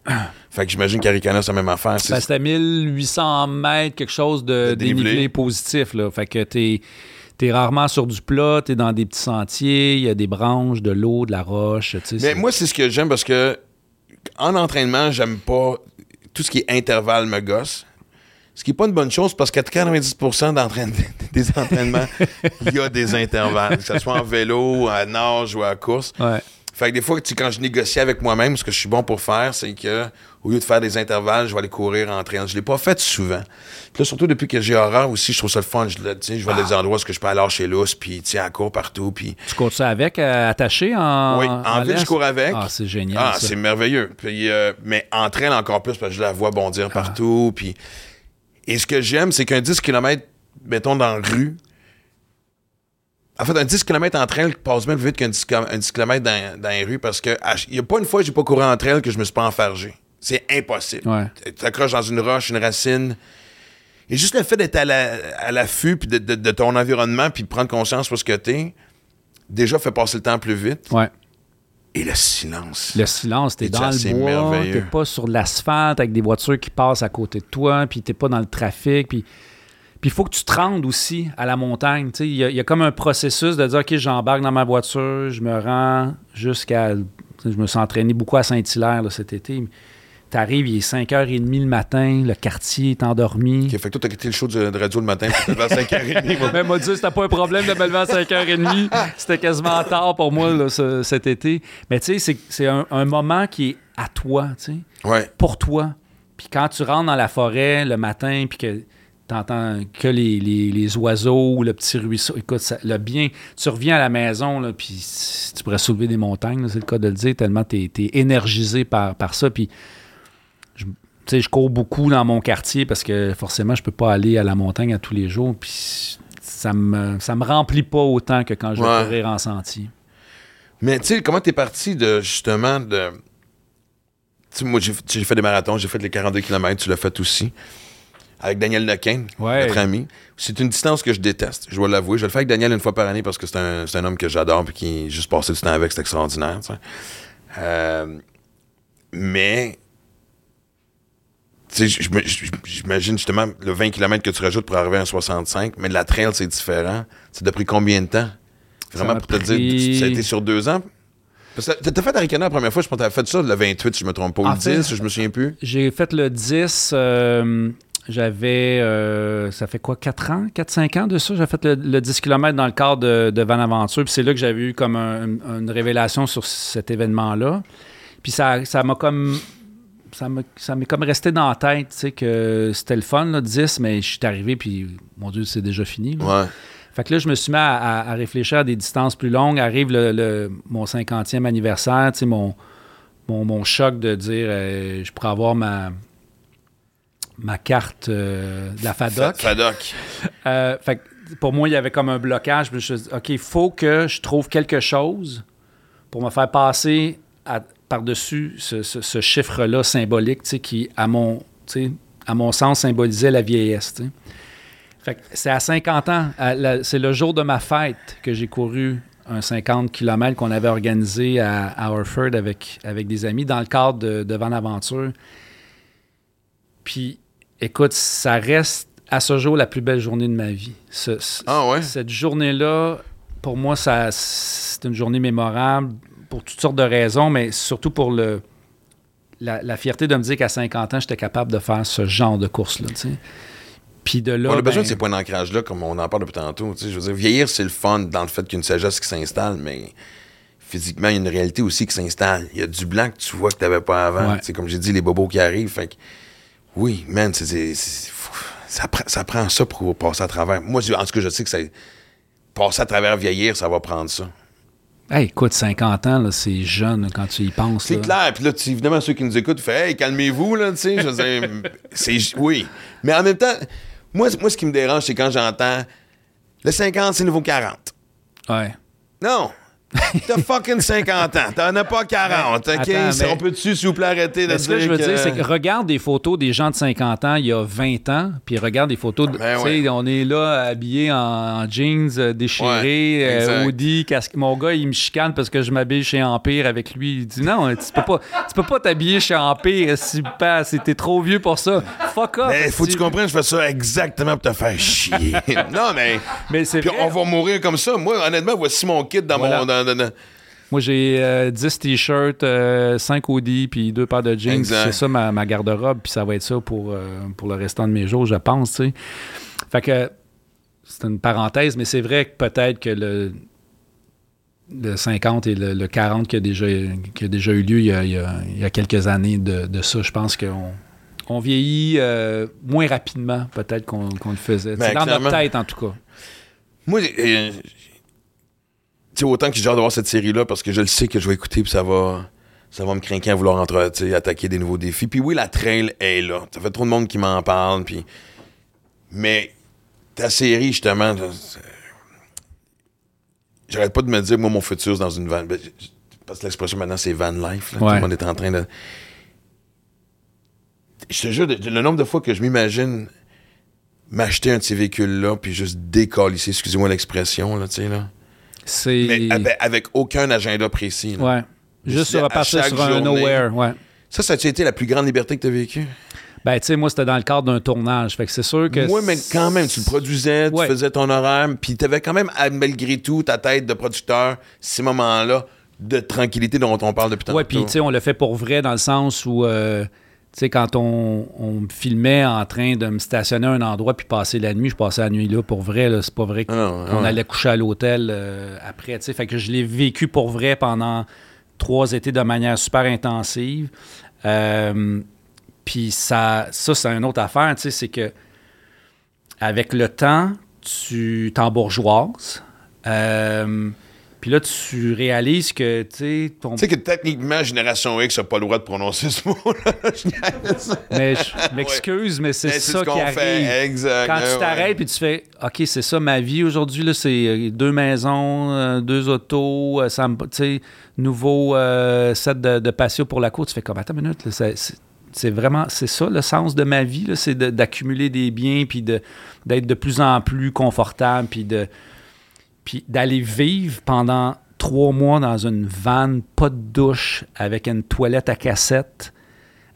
fait que j'imagine qu'Aricana, c'est la même affaire. C'est- Ben, c'était 1800 mètres, quelque chose de, De dénivelé. dénivelé positif. Là. Fait que t'es es rarement sur du plat, t'es dans des petits sentiers, il y a des branches, de l'eau, de la roche. Mais c'est- moi, c'est ce que j'aime parce que en entraînement, j'aime pas tout ce qui est intervalle me gosse. Ce qui n'est pas une bonne chose parce qu'à 90% d'entraîne- des entraînements, il y a des intervalles, que ce soit en vélo, à nage ou à course. Ouais. Fait que des fois, tu quand je négocie avec moi-même, ce que je suis bon pour faire, c'est que au lieu de faire des intervalles, je vais aller courir en train. Je l'ai pas fait souvent. Puis là, surtout depuis que j'ai horreur aussi, je trouve ça le fun. Je, je vais à des endroits où je peux aller chez l'os, puis tu sais, à court partout, puis Tu cours ça avec, euh, attaché en. oui, en ville, je cours avec. Ah, c'est génial. Ah, c'est merveilleux. Puis, euh, mais entre elles encore plus parce que je la vois bondir partout. Puis... Et ce que j'aime, c'est qu'un 10 km, mettons, dans la rue, en fait, un 10 km entre elles passe même plus vite qu'un 10, km un 10 km dans, dans les rues parce que il n'y a pas une fois que j'ai pas couru entre elles que je me suis pas enfargé. C'est impossible. Ouais. Tu t'accroches dans une roche, une racine. Et juste le fait d'être à la- à l'affût puis de, de- de ton environnement puis de prendre conscience de ce que t'es, déjà fait passer le temps plus vite. Ouais. Et le silence. Le silence, t'es dans le bois, t'es pas sur l'asphalte avec des voitures qui passent à côté de toi, puis t'es pas dans le trafic, puis puis il faut que tu te rendes aussi à la montagne. tu sais. Il y, a- il y a comme un processus de dire, OK, j'embarque dans ma voiture, je me rends jusqu'à... tu Je me suis entraîné beaucoup à Saint-Hilaire cet été. T'arrives, il est 5h30 le matin, le quartier est endormi. Ok, fait que toi, t'as quitté le show de, de radio le matin, puis t'es à 5h30. moi. Mais m'a dit c'était pas un problème de me lever à 5h30. C'était quasiment tard pour moi là, ce- cet été. Mais tu sais, c'est- c'est un, un moment qui est à toi, tu sais, Ouais. pour toi. Puis quand tu rentres dans la forêt le matin, puis que t'entends que les, les- les oiseaux ou le petit ruisseau, écoute, ça- le bien, tu reviens à la maison, là, puis tu pourrais soulever des montagnes, c'est le cas de le dire, tellement t'es es énergisé par, par ça. Puis je, tu sais, je cours beaucoup dans mon quartier parce que forcément, je peux pas aller à la montagne à tous les jours. Puis ça me, ça me remplit pas autant que quand je vais Ouais. courir en sentier. Mais tu sais, comment t'es parti de, justement, de... Tu sais, moi, j'ai j'ai fait des marathons, j'ai fait les 42 km, tu l'as fait aussi. Avec Daniel Nequin, Ouais. notre ami. C'est une distance que je déteste, je dois l'avouer. Je le fais avec Daniel une fois par année parce que c'est un, un homme que j'adore et qui juste passer du temps avec, c'est extraordinaire. Euh, mais, j'imagine justement le 20 km que tu rajoutes pour arriver à un 65, mais la trail, c'est différent. Ça t'a pris combien de temps? Vraiment, pour te pris- dire, ça a été sur deux ans? Parce que t'as- fait Arikana la première fois, je pense que t'as fait ça le 28, si je me trompe pas, ou le fait- 10, je me souviens plus. J'ai fait le 10. euh, j'avais. euh, ça fait quoi, 4 ans 4-5 ans de ça? J'ai fait le, le 10 km dans le cadre de, de Van Aventure. Puis c'est là que j'avais eu comme un- une révélation sur cet événement-là. Puis ça ça m'a comme. Ça m'a- ça m'est comme resté dans la tête, tu sais, que c'était le fun, là, 10, mais je suis arrivé, puis mon Dieu, c'est déjà fini. là. Ouais. Fait que là, je me suis mis à, à- à réfléchir à des distances plus longues. Arrive le, le- mon 50e anniversaire, tu sais, mon, mon, mon choc de dire euh, je pourrais avoir ma, ma carte euh, de la FADOC. Fa- Fadoc. Euh, fait pour moi, il y avait comme un blocage. Je me suis dit, OK, il faut que je trouve quelque chose pour me faire passer par-dessus ce, ce- ce chiffre-là symbolique, tu sais, qui, à mon, à mon sens, symbolisait la vieillesse. tu sais. Fait que c'est à 50 ans, c'est le jour de ma fête que j'ai couru un 50 km qu'on avait organisé à, à Orford avec, avec des amis dans le cadre de, de Van Aventure. Puis, écoute, ça reste à ce jour la plus belle journée de ma vie. Ce- ce- Ah ouais? Cette journée-là, pour moi, ça, c'est une journée mémorable pour toutes sortes de raisons, mais surtout pour le, la, la fierté de me dire qu'à 50 ans, j'étais capable de faire ce genre de course-là. Puis de là. on a besoin ben, de ces points d'ancrage-là, comme on en parle depuis tantôt. Je veux dire, vieillir, c'est le fun dans le fait qu'il y a une sagesse qui s'installe, mais physiquement, il y a une réalité aussi qui s'installe. Il y a du blanc que tu vois que tu n'avais pas avant. Ouais. Sais, Comme j'ai dit, les bobos qui arrivent. Fait que, oui, man, c'est, ça, prend, ça prend ça pour passer à travers. Moi, en tout cas, je sais que ça, passer à travers vieillir, ça va prendre ça. hey, écoute, 50 ans, là, c'est jeune quand tu y penses. C'est clair. Puis là, tu- évidemment, ceux qui nous écoutent, font Hey, calmez-vous, là, tu sais. Je veux dire, c'est. Oui. Mais en même temps, moi, moi, ce qui me dérange, c'est quand j'entends le 50, c'est nouveau 40. Ouais. Non. T'as fucking 50 ans. T'en as pas 40. OK? Attends, Si mais- On peut-tu, s'il vous plaît, arrêter de Mais ce dire que je veux dire, c'est que regarde des photos des gens de 50 ans il y a 20 ans, puis regarde des photos, de, Ben tu sais, ouais. on est là habillés en, en jeans euh, déchirés, Ouais, euh, hoodie, casque. Mon gars, il me chicane parce que je m'habille chez Empire avec lui. Il dit non, tu peux pas, tu peux pas t'habiller chez Empire si t'es trop vieux pour ça. Fuck off. Mais faut que tu comprennes, je fais ça exactement pour te faire chier. non, mais. Mais c'est Puis vrai. on va mourir comme ça. Moi, honnêtement, voici mon kit dans Voilà. mon. dans- Moi, j'ai euh, 10 t-shirts, 5 hoodies, puis deux paires de jeans. C'est ça ma, ma garde-robe, puis ça va être ça pour, euh, pour le restant de mes jours, je pense. Fait que c'est une parenthèse, mais c'est vrai que peut-être que le, le 50 et le, le 40 qui a, déjà, qui a déjà eu lieu il y a, il y a- il y a quelques années de, de ça, je pense qu'on on vieillit euh, moins rapidement peut-être qu'on qu'on le faisait. Ben, C'est dans notre tête, en tout cas. Moi, euh, sais, autant que j'ai hâte de voir cette série-là parce que je le sais que je vais écouter puis ça va, ça va me craquer à vouloir entre, attaquer des nouveaux défis. Puis oui, la trail est là. Ça fait trop de monde qui m'en parle. Puis... Mais ta série, justement, j'arrête pas de me dire, moi, mon futur, c'est dans une van. Ben, Parce que l'expression maintenant, c'est van life. là. Tout le monde est en train de. Je te jure, le nombre de fois que je m'imagine m'acheter un de ces véhicules-là, puis juste décalisser, excusez-moi l'expression, là, tu sais, là. C'est. Mais avec, avec aucun agenda précis. là. Ouais. Juste sur repartir sur un journée. nowhere, ouais. Ça, ça a été la plus grande liberté que tu as vécue? Ben, tu sais, moi, c'était dans le cadre d'un tournage. Fait que c'est sûr que. Moi, mais quand même, tu le produisais, tu Ouais. faisais ton horaire, puis tu avais quand même, à- malgré tout, ta tête de producteur, ces moments-là de tranquillité dont on parle depuis tantôt. Ouais, puis tu sais, on le fait pour vrai dans le sens où, euh, tu sais, quand on, on me filmait en train de me stationner à un endroit puis passer la nuit, je passais la nuit là pour vrai. là. C'est pas vrai Ah qu'on allait coucher à l'hôtel euh, après. tu sais. Fait que je l'ai vécu pour vrai pendant trois étés de manière super intensive. Euh, puis ça, ça c'est une autre affaire, tu sais, c'est que avec le temps, tu t'embourgeoises. Euh, puis là, tu réalises que, tu sais, ton Tu sais que techniquement, Génération X n'a pas le droit de prononcer ce mot-là. Mais je m'excuse, mais c'est ça ce qui arrive. fait. Exact. Quand tu t'arrêtes puis tu fais OK, c'est ça ma vie aujourd'hui là, c'est euh, deux maisons, euh, deux autos, euh, ça me- tu sais, nouveau euh, set de, de patio pour la cour, tu fais comme attends une minute, là, c'est- vraiment c'est ça le sens de ma vie là, c'est de- d'accumuler des biens puis de d'être de plus en plus confortable puis de puis d'aller vivre pendant trois mois dans une vanne, pas de douche, avec une toilette à cassette,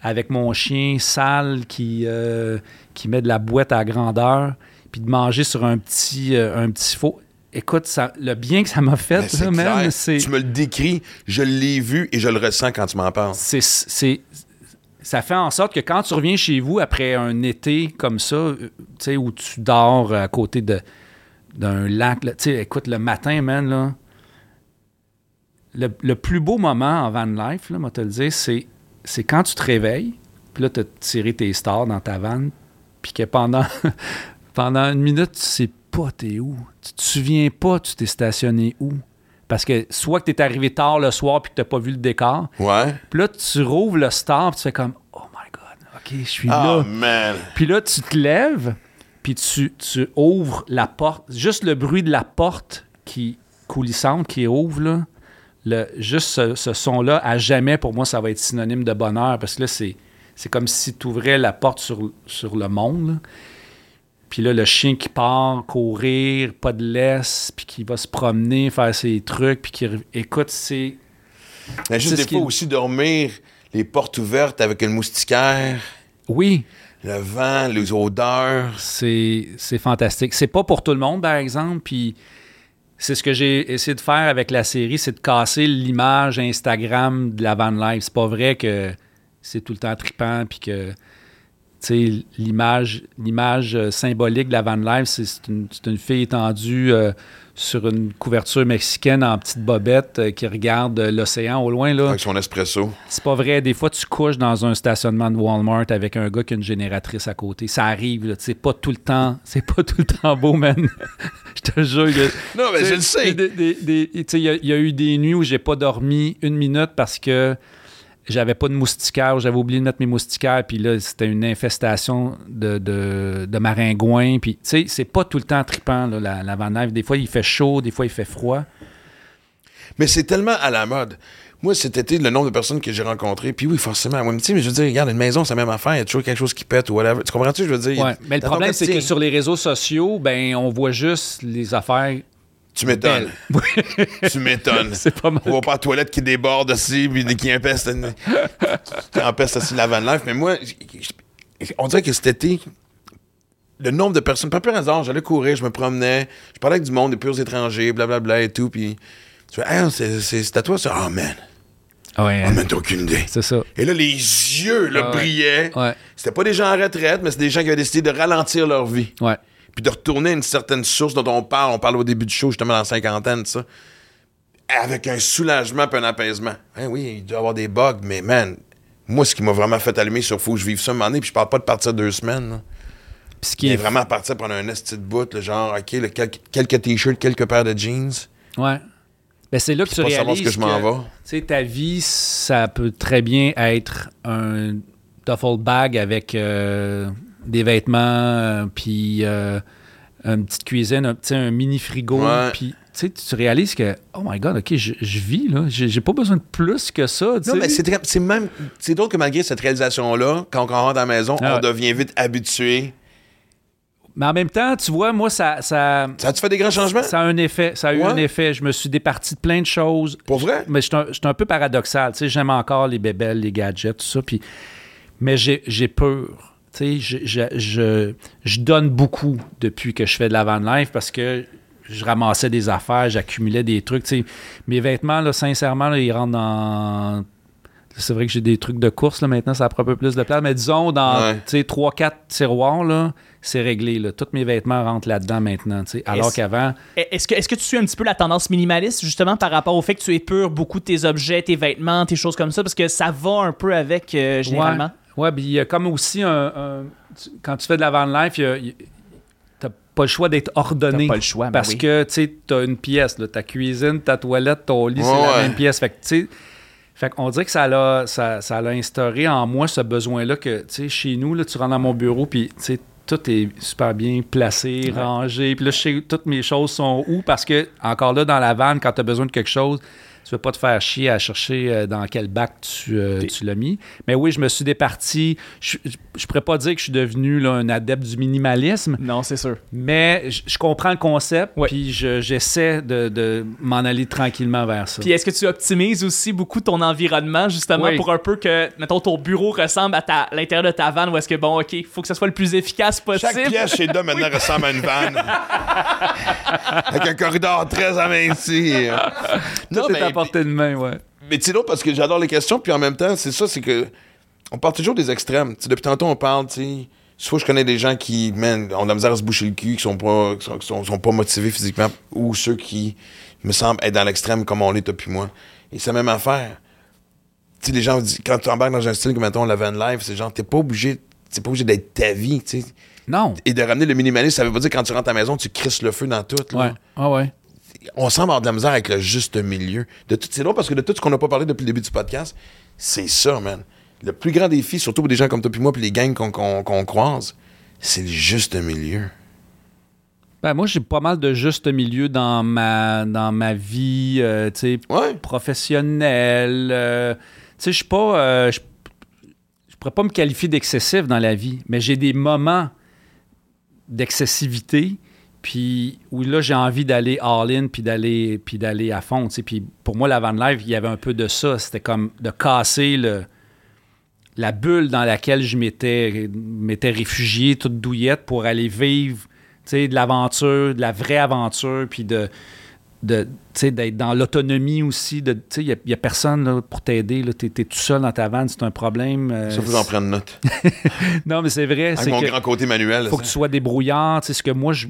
avec mon chien sale qui, euh, qui met de la boîte à grandeur, puis de manger sur un petit, euh, un petit faux. Écoute, ça, le bien que ça m'a fait, c'est man, clair. c'est... Tu me le décris, je l'ai vu et je le ressens quand tu m'en parles. c'est, c'est- ça fait en sorte que quand tu reviens chez vous après un été comme ça, euh, tu sais, où tu dors à côté de, d'un lac, tu sais, écoute, le matin, man, là, le, le plus beau moment en van life, là, moi te le dire, c'est, c'est quand tu te réveilles, puis là, tu as tiré tes stars dans ta vanne, puis que pendant, pendant une minute, tu sais pas t'es où. Tu te souviens pas tu t'es stationné où. Parce que soit que tu es arrivé tard le soir puis que tu pas vu le décor, Ouais. puis là, tu rouvres le star, puis tu fais comme Oh my God, OK, je suis Ah, là. man. Puis là, tu te lèves, puis tu, tu ouvres la porte. Juste le bruit de la porte qui coulissante qui ouvre, là, le, juste ce, ce son-là, à jamais, pour moi, ça va être synonyme de bonheur, parce que là, c'est, c'est comme si tu ouvrais la porte sur, sur le monde. là. Puis là, le chien qui part courir, pas de laisse, puis qui va se promener, faire ses trucs, puis qui... Écoute, c'est... Mais juste des fois qui- aussi dormir, les portes ouvertes avec une moustiquaire, Oui, le vent, les odeurs. C'est fantastique. C'est pas pour tout le monde, par exemple, puis c'est ce que j'ai essayé de faire avec la série, c'est de casser l'image Instagram de la van life. C'est pas vrai que c'est tout le temps trippant, puis que l'image l'image euh, symbolique de la van life, c'est une, fille étendue euh, sur une couverture mexicaine en petite bobette euh, qui regarde l'océan au loin. Là. Avec son espresso. C'est pas vrai. Des fois, tu couches dans un stationnement de Walmart avec un gars qui a une génératrice à côté. Ça arrive, là. C'est pas tout le temps. C'est pas tout le temps beau, man. Je te jure. a- Non, mais je le sais. Il y, y a eu des nuits où j'ai pas dormi une minute parce que j'avais pas de moustiquaire, ou j'avais oublié de mettre mes moustiquaires, puis là, c'était une infestation de, de, de maringouins. Puis, tu sais, c'est pas tout le temps trippant, là, la, la Van. Des fois, il fait chaud, des fois, il fait froid. Mais c'est tellement à la mode. Moi, cet été, le nombre de personnes que j'ai rencontrées, puis oui, forcément, moi, tu sais, mais je veux dire, regarde, une maison, c'est la même affaire, il y a toujours quelque chose qui pète ou whatever. Tu comprends-tu, je veux dire? Ouais. Mais le problème, c'est que sur les réseaux sociaux, ben, on voit juste les affaires. Tu m'étonnes. tu m'étonnes. C'est pas mal. On va pas la toilette qui déborde aussi, puis qui empeste, qui empeste aussi la van life. Mais moi, on dirait que cet été, le nombre de personnes, pas plus hasard, j'allais courir, je me promenais, je parlais avec du monde, des purs étrangers, blablabla et tout, puis tu fais, hey, c'est- c'est c'est à toi ça? Oh man, Ouais, oh man, t'as aucune idée. c'est ça. Et là, les yeux, là, brillaient. Ouais, C'était pas des gens en retraite, mais c'était des gens qui avaient décidé de ralentir leur vie. ouais. Puis de retourner à une certaine source dont on parle. On parle au début du show, justement, dans la cinquantaine, ça. Avec un soulagement puis un apaisement. Hein, oui, il doit y avoir des bugs, mais man, moi, ce qui m'a vraiment fait allumer sur Faut que je vive ça un moment donné, puis je parle pas de partir deux semaines. là. Puis ce qui est est vraiment partir prendre un esti de bout, le genre, OK, le quel- quelques t-shirts, quelques paires de jeans. Ouais. Ben, c'est là que tu pas réalises ce que je m'en vais. Tu sais, ta vie, ça peut très bien être un duffel bag avec euh, des vêtements, euh, puis euh, une petite cuisine, un, un mini frigo. Ouais. Puis, tu réalises que, oh my God, OK, je, je vis, là. J'ai pas besoin de plus que ça, Non, mais c'est même. C'est drôle que malgré cette réalisation-là, quand on rentre à la maison, Ah on ouais. devient vite habitué Mais en même temps, tu vois, moi, ça, ça, Ça a-tu fait des grands changements? ça a un effet. Ça a eu un effet. Je me suis départi de plein de choses. Pour vrai? Mais je suis un, peu paradoxal. Tu sais, j'aime encore les bébelles, les gadgets, tout ça. Puis, mais j'ai j'ai peur. Tu sais, je, je, je, je donne beaucoup depuis que je fais de la van life parce que je ramassais des affaires, j'accumulais des trucs. Tu sais, mes vêtements, là, sincèrement, là, ils rentrent dans. C'est vrai que j'ai des trucs de course là, maintenant, ça prend un peu plus de place. Mais disons, dans Ouais. tu sais, 3-4 tiroirs, là, c'est réglé. Là. Tous mes vêtements rentrent là-dedans maintenant. tu sais. Alors Est-ce- qu'avant, Est-ce que, est-ce que tu suis un petit peu la tendance minimaliste, justement, par rapport au fait que tu épures beaucoup de tes objets, tes vêtements, tes choses comme ça, parce que ça va un peu avec, euh, généralement? Ouais, puis il y a comme aussi un. quand tu fais de la van life, il y a- il- t'as pas le choix d'être ordonné. T'as pas le choix, ben Parce oui. que, tu sais, t'as une pièce, là, ta cuisine, ta toilette, ton lit, c'est la ouais. même pièce. Fait que, tu sais. Fait qu'on dirait que ça l'a, ça, ça l'a instauré en moi ce besoin-là que, tu sais, chez nous, là, tu rentres dans mon bureau, puis, tu sais, tout est super bien placé, rangé. Puis là, je sais toutes mes choses sont où parce que, encore là, dans la vanne, quand tu as besoin de quelque chose, tu veux pas te faire chier à chercher euh, dans quel bac tu, euh, tu l'as mis. Mais oui, je me suis départi. Je, je, je pourrais pas dire que je suis devenu là, un adepte du minimalisme, Non, c'est sûr. mais je, je comprends le concept, Ouais. puis je- j'essaie de, de m'en aller tranquillement vers ça. Puis est-ce que tu optimises aussi beaucoup ton environnement, justement, Oui. pour un peu que, mettons, ton bureau ressemble à ta- l'intérieur de ta vanne, ou est-ce que, bon, OK, il faut que ça soit le plus efficace possible? Chaque pièce chez Dom maintenant ressemble à une vanne. Avec un corridor très aminci. Non, est mais, portée de main, ouais. mais tu sais, l'autre, parce que j'adore les questions, puis en même temps, c'est ça, c'est que on parle toujours des extrêmes. Depuis tantôt, on parle, tu sais. Soit je connais des gens qui, man, ont de la misère à se boucher le cul, qui sont pas, qui sont, qui sont- sont pas motivés physiquement, ou ceux qui me semblent être dans l'extrême comme on l'est depuis moi. Et c'est la même affaire. Tu sais, les gens disent, quand tu embarques dans un style comme, mettons, la van life, c'est genre, t'es pas obligé, t'es pas obligé d'être ta vie, tu sais. Non. Et de ramener le minimalisme, ça veut pas dire que quand tu rentres à la maison, tu crisses le feu dans tout. là. Ouais. Ah ouais. On semble avoir de la misère avec le juste milieu. De tout, c'est drôle parce que de tout ce qu'on n'a pas parlé depuis le début du podcast, c'est ça, man. Le plus grand défi, surtout pour des gens comme toi et moi, puis les gangs qu'on qu'on- qu'on croise, c'est le juste milieu. Ben, moi, j'ai pas mal de juste milieu dans ma, dans ma vie, euh, tu sais, Ouais. professionnelle. euh, je suis pas. euh, je pourrais pas me qualifier d'excessif dans la vie, mais j'ai des moments d'excessivité, puis où là, j'ai envie d'aller all-in, puis d'aller, puis d'aller à fond. tu sais. Puis pour moi, la van life, il y avait un peu de ça. C'était comme de casser le, la bulle dans laquelle je m'étais, m'étais réfugié, toute douillette, pour aller vivre tu sais, de l'aventure, de la vraie aventure, puis de, d'être dans l'autonomie aussi. de- Il n'y a, personne là, pour t'aider. Tu es, tout seul dans ta vanne, c'est un problème. euh, Ça, que j'en prenne note. non, mais c'est vrai. Avec c'est mon que grand côté manuel. faut que tu sois débrouillard. Ce que moi, je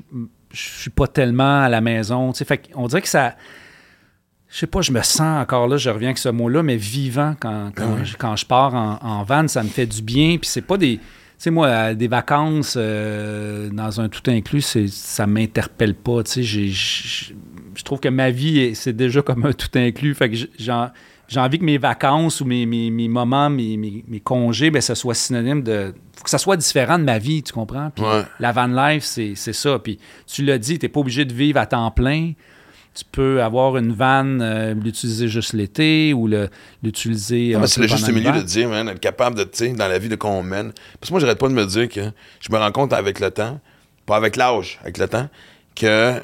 je suis pas tellement à la maison. Tu sais, fait on dirait que ça. Je sais pas, je me sens encore là, je reviens avec ce mot-là, mais vivant quand, quand, je, quand je pars en, en van, ça me fait du bien. Puis c'est pas des. Tu sais, moi, des vacances euh, dans un tout inclus, ça m'interpelle pas. Tu sais, je trouve que ma vie, est- c'est déjà comme un tout inclus. Fait que j'ai- j'ai envie que mes vacances ou mes, mes, mes moments, mes, mes, congés, ben, ça soit synonyme de. faut que ça soit différent de ma vie, tu comprends? Puis Ouais. la van life, c'est c'est ça. Puis tu l'as dit, tu n'es pas obligé de vivre à temps plein. Tu peux avoir une vanne, euh, l'utiliser juste l'été ou le- l'utiliser. Mais c'est le juste milieu de dire, man, être capable de, tu dans la vie de qu'on mène. Parce que moi, j'arrête pas de me dire que je me rends compte avec le temps, pas avec l'âge, avec le temps, que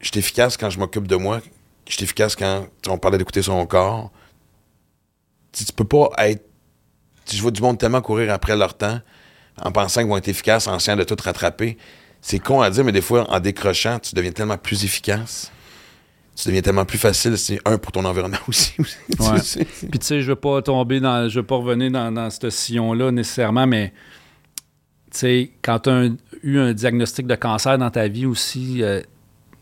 je suis efficace quand je m'occupe de moi, je suis efficace quand on parlait d'écouter son corps. Tu, tu peux pas être. Si je vois du monde tellement courir après leur temps en pensant qu'ils vont être efficaces, en essayant de tout rattraper. C'est con à dire, mais des fois, en décrochant, tu deviens tellement plus efficace. Tu deviens tellement plus facile. C'est un pour ton environnement aussi. Ouais. Puis tu sais, je veux pas tomber dans. Je veux pas revenir dans, dans ce sillon-là nécessairement, mais tu sais, quand tu as eu un diagnostic de cancer dans ta vie aussi, euh,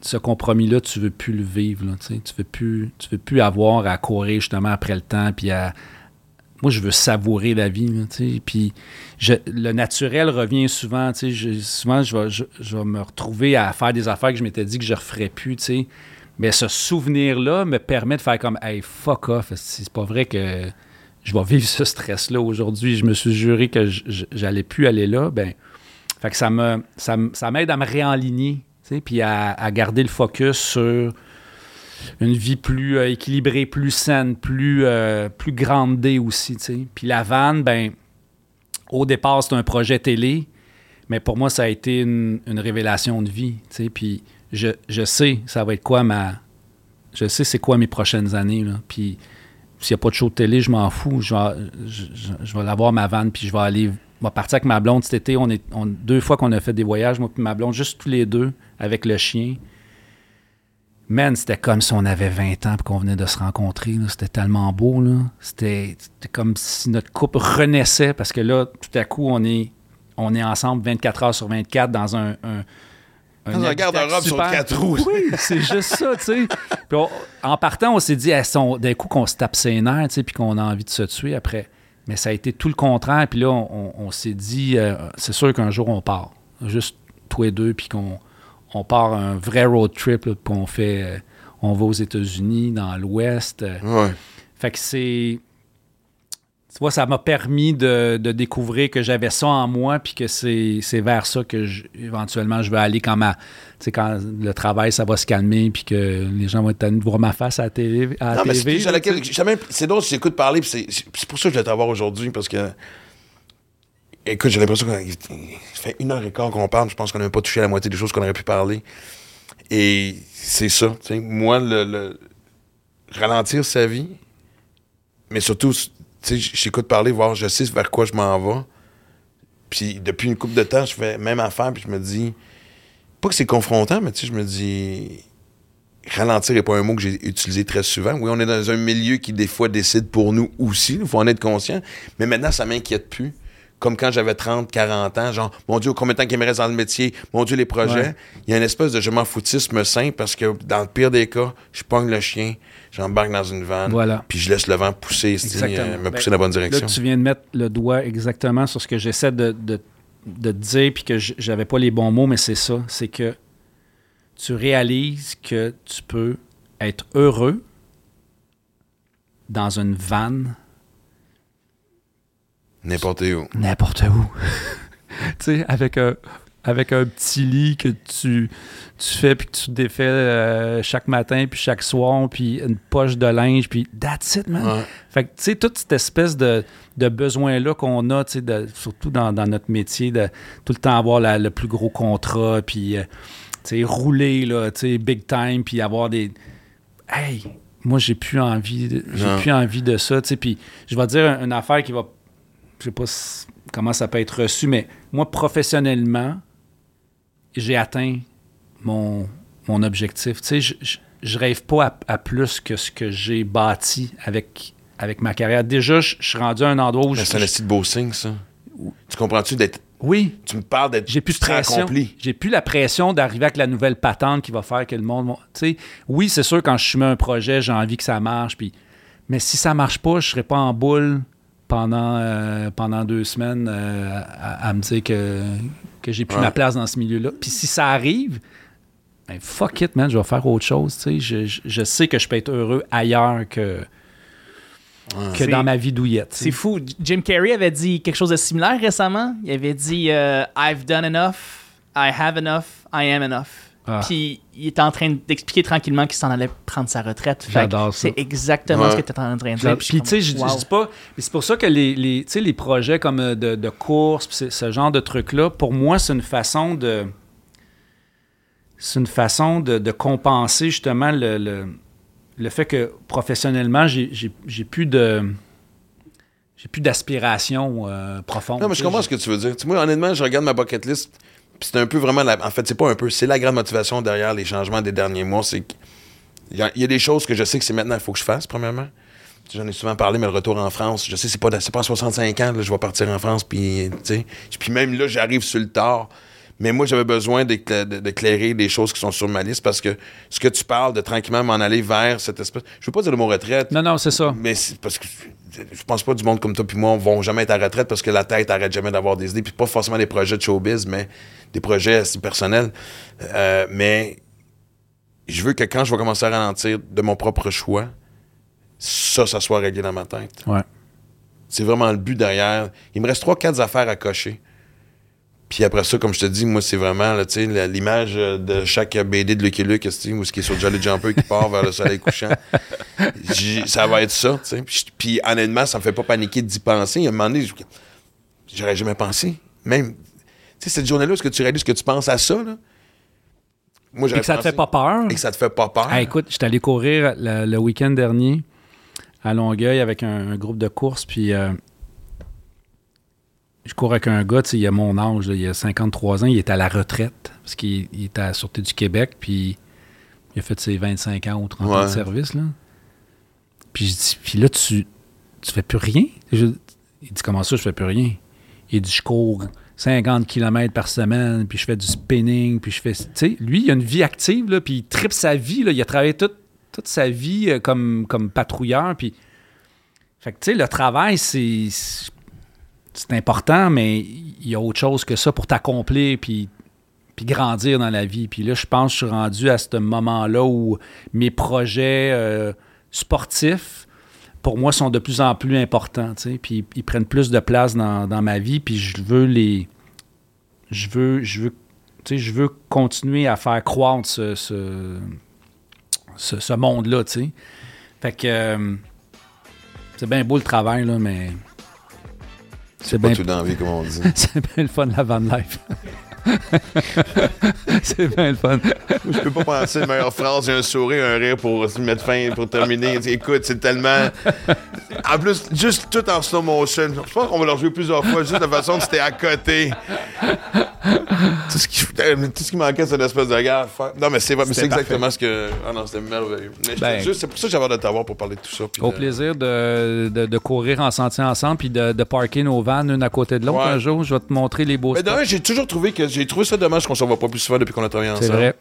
ce compromis-là, tu veux plus le vivre. Tu veux veux plus avoir à courir justement après le temps, puis. Moi, je veux savourer la vie. Puis le naturel revient souvent. souvent, je vais, me retrouver à faire des affaires que je m'étais dit que je ne referais plus. Mais ce souvenir-là me permet de faire comme Hey, fuck off. C'est pas vrai que je vais vivre ce stress-là aujourd'hui. Je me suis juré que j'allais plus aller là. Ben, fait que ça me ça, m'aide à me réaligner, puis à, garder le focus sur une vie plus euh, équilibrée, plus saine, plus, euh, grandée aussi. Puis la vanne, ben, au départ, c'est un projet télé, Mais pour moi, ça a été une, révélation de vie. Puis je, je sais, ça va être quoi ma. Je sais c'est quoi mes prochaines années. Puis s'il n'y a pas de show de télé, je m'en fous. Je vais, je vais l'avoir ma vanne, puis je vais aller. Je vais partir avec ma blonde cet été. On est, on- deux fois qu'on a fait des voyages, moi et ma blonde, juste tous les deux, avec le chien. Man, c'était comme si on avait 20 ans et qu'on venait de se rencontrer. C'était tellement beau. là. C'était c'était comme si notre couple renaissait parce que là, tout à coup, on est, on est ensemble 24 heures sur 24 dans un. un Dans un garde-robe sur super. quatre roues. Oui, c'est juste ça, tu sais. Puis on- en partant, on s'est dit, d'un coup, qu'on se tape ses nerfs, tu sais, puis qu'on a envie de se tuer après. Mais ça a été tout le contraire. Puis là, on, on- on s'est dit, euh, c'est sûr qu'un jour, on part. Juste tous les deux, puis qu'on on part un vrai road trip, là, qu'on fait. euh, on va aux États-Unis, dans l'Ouest. euh, Ouais. fait que c'est. Tu vois, ça m'a permis de, de découvrir que j'avais ça en moi, puis que c'est vers ça que je- éventuellement je vais aller quand ma. Quand le travail, ça va se calmer, puis que les gens vont être tannés de voir ma face à la télé. À la Non, mais c'est je t'écoute parler, puis c'est pour ça que je voulais t'avoir aujourd'hui, parce que. Écoute, j'ai l'impression qu'il fait une heure et quart qu'on parle, je pense qu'on n'a même pas touché à la moitié des choses qu'on aurait pu parler. Et c'est ça, tu sais. Moi, le, le- ralentir sa vie, mais surtout, tu sais, je t'écoute parler, voir, je sais vers quoi je m'en vais. Puis depuis une couple de temps, je fais même affaire, puis je me dis. Pas que c'est confrontant, mais tu sais, je me dis ralentir n'est pas un mot que j'ai utilisé très souvent. Oui, on est dans un milieu qui, des fois, décide pour nous aussi. Il faut en être conscient. Mais maintenant, ça m'inquiète plus. Comme quand j'avais 30, 40 ans, genre, mon Dieu, combien de temps qu'il me reste dans le métier? Mon Dieu, les projets. Ouais. Il y a une espèce de je m'en foutisme sain parce que, dans le pire des cas, je pogne le chien, j'embarque dans une vanne, Voilà. puis je laisse le vent pousser, euh, me Ben, pousser dans la bonne Là, direction. tu viens de mettre le doigt exactement sur ce que j'essaie de, de, dire, puis que j'avais pas les bons mots, mais c'est ça. C'est que tu réalises que tu peux être heureux dans une vanne N'importe où. n'importe où. tu sais, avec un, avec un petit lit que tu, tu fais puis que tu défais euh, chaque matin puis chaque soir, puis une poche de linge, puis that's it, man. Ouais. Fait que, tu sais, toute cette espèce de, de besoin-là qu'on a, tu sais, surtout dans, dans notre métier, de tout le temps avoir la- le plus gros contrat, puis, euh, tu sais, rouler, là, tu sais, big time, puis avoir des... Hey, moi, j'ai plus envie de, j'ai plus envie de ça, tu sais, puis je vais te dire une affaire qui va... Je sais pas comment ça peut être reçu, mais moi, professionnellement, j'ai atteint mon, mon objectif. Tu sais, je, je, je rêve pas à, à plus que ce que j'ai bâti avec, avec ma carrière. Déjà, je, je suis rendu à un endroit où c'est un de beau signe, ça. Tu comprends-tu d'être. oui, Tu me parles d'être j'ai plus de pression. accompli. J'ai plus la pression d'arriver avec la nouvelle patente qui va faire que le monde... Tu sais, oui, c'est sûr, quand je soumets un projet, j'ai envie que ça marche, puis... Mais si ça marche pas, je serai pas en boule pendant, euh, pendant deux semaines euh, à, à me dire que, que j'ai plus Ouais. ma place dans ce milieu-là. Puis si ça arrive, ben fuck it, man, je vais faire autre chose. tu sais. Je, je- je sais que je peux être heureux ailleurs que, que C'est- dans ma vie douillette. C'est fou. Jim Carrey avait dit quelque chose de similaire récemment. Il avait dit euh, I've done enough, I have enough, I am enough. Ah. Puis il était en train d'expliquer tranquillement qu'il s'en allait prendre sa retraite. Fait que J'adore ça. C'est exactement Ouais. ce que tu es en train de dire. Puis, tu sais, je, dis pas. Mais c'est pour ça que les, les, tu sais, les projets comme euh, de, de course, ce genre de trucs-là, pour moi, c'est une façon de. C'est une façon de, de compenser justement le, le, le fait que professionnellement, j'ai plus de. J'ai plus d'aspiration euh, profonde. Non, mais je comprends ce que tu veux dire. Tu sais, moi, honnêtement, je regarde ma bucket list, c'est un peu vraiment. la- En fait, c'est pas un peu, c'est la grande motivation derrière les changements des derniers mois. C'est qu'il y, y a des choses que je sais que c'est maintenant qu'il faut que je fasse, premièrement. J'en ai souvent parlé, mais le retour en France, je sais, c'est pas, pas à 65 ans, là, je vais partir en France, puis. Puis même là, j'arrive sur le tard. Mais moi, j'avais besoin d'éclairer des choses qui sont sur ma liste parce que ce que tu parles de tranquillement m'en aller vers cette espèce. Je veux pas dire le mot retraite, Non, non, c'est ça. mais parce que je pense pas du monde comme toi puis moi vont jamais être à retraite parce que la tête arrête jamais d'avoir des idées puis pas forcément des projets de showbiz mais des projets assez personnels Euh, mais je veux que quand je vais commencer à ralentir de mon propre choix ça ça soit réglé dans ma tête Ouais. c'est vraiment le but derrière il me reste trois quatre affaires à cocher puis après ça, comme je te dis, moi, c'est vraiment là, l'image euh, de chaque BD de Lucky Luke, où ce qui est sur Jolly Jumper qui part vers le soleil couchant. J'ai- ça va être ça, tu sais. Puis, Puis honnêtement, ça me fait pas paniquer d'y penser. À un moment donné, je- j'aurais jamais pensé. Même, tu sais, cette journée-là, est-ce que tu réalises que tu penses à ça, là? Moi, Et que ça te fait pas peur? Et que ça te fait pas peur. Ah, écoute, j'étais allé courir le, le week-end dernier à Longueuil avec un, un groupe de course, puis euh, je cours avec un gars, il a mon âge, là, il a 53 ans, il est à la retraite, parce qu'il il est à la Sûreté du Québec, puis il a fait ses 25 ans ou 30 ans de service, là. Puis je dis, puis là, tu, tu fais plus rien? Je- il dit, comment ça, je fais plus rien? Il dit, je cours 50 km par semaine, puis je fais du spinning, puis je fais... Tu sais, lui, il a une vie active, là, puis il tripe sa vie, là. Il a travaillé toute, toute sa vie euh, comme, comme patrouilleur, puis... Fait que, tu sais, le travail, c'est... C'est important, mais il y a autre chose que ça pour t'accomplir, puis puis grandir dans la vie. Puis là, je pense que je suis rendu à ce moment-là où mes projets euh, sportifs, pour moi, sont de plus en plus importants. Puis ils prennent plus de place dans, dans ma vie. Puis je veux les. Je veux. Je veux. tu sais, je veux continuer à faire croître ce, ce, ce- ce monde-là, tu sais. Fait que. euh, c'est bien beau le travail, là, mais. C'est Pas tout comme on dit. c'est bien le fun, la van life. c'est bien le fun. Je peux pas penser une meilleure phrase, j'ai un sourire, un rire pour se mettre fin, pour terminer. Écoute, c'est tellement. En plus, juste tout en slow motion. Je pense qu'on va leur jouer plusieurs fois, juste de façon que c'était à côté. Tout ce qui, tout ce qui manquait, c'est une espèce de gars. Non, mais c'est exactement ce que. Ah non, c'était merveilleux. Ben- c'est pour ça que j'avais hâte de t'avoir pour parler de tout ça. Au de- plaisir de, de, de courir en sentier ensemble puis de, parker nos vannes une à côté de l'autre Ouais. un jour. Je vais te montrer les beaux Mais spots. j'ai toujours trouvé que j'ai trouvé ça dommage qu'on s'en voit pas plus souvent depuis qu'on a travaillé ensemble. C'est vrai.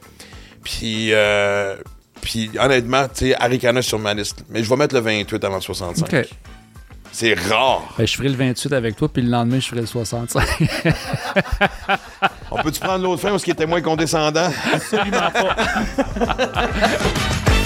Puis, euh, puis honnêtement, tu sais, Arikana sur ma liste. Mais je vais mettre le 28 avant le 65. OK. C'est rare. Ben, je ferai le 28 avec toi, puis le lendemain, je ferai le 65. On peut-tu prendre l'autre fin parce qu'il était moins condescendant? Absolument pas.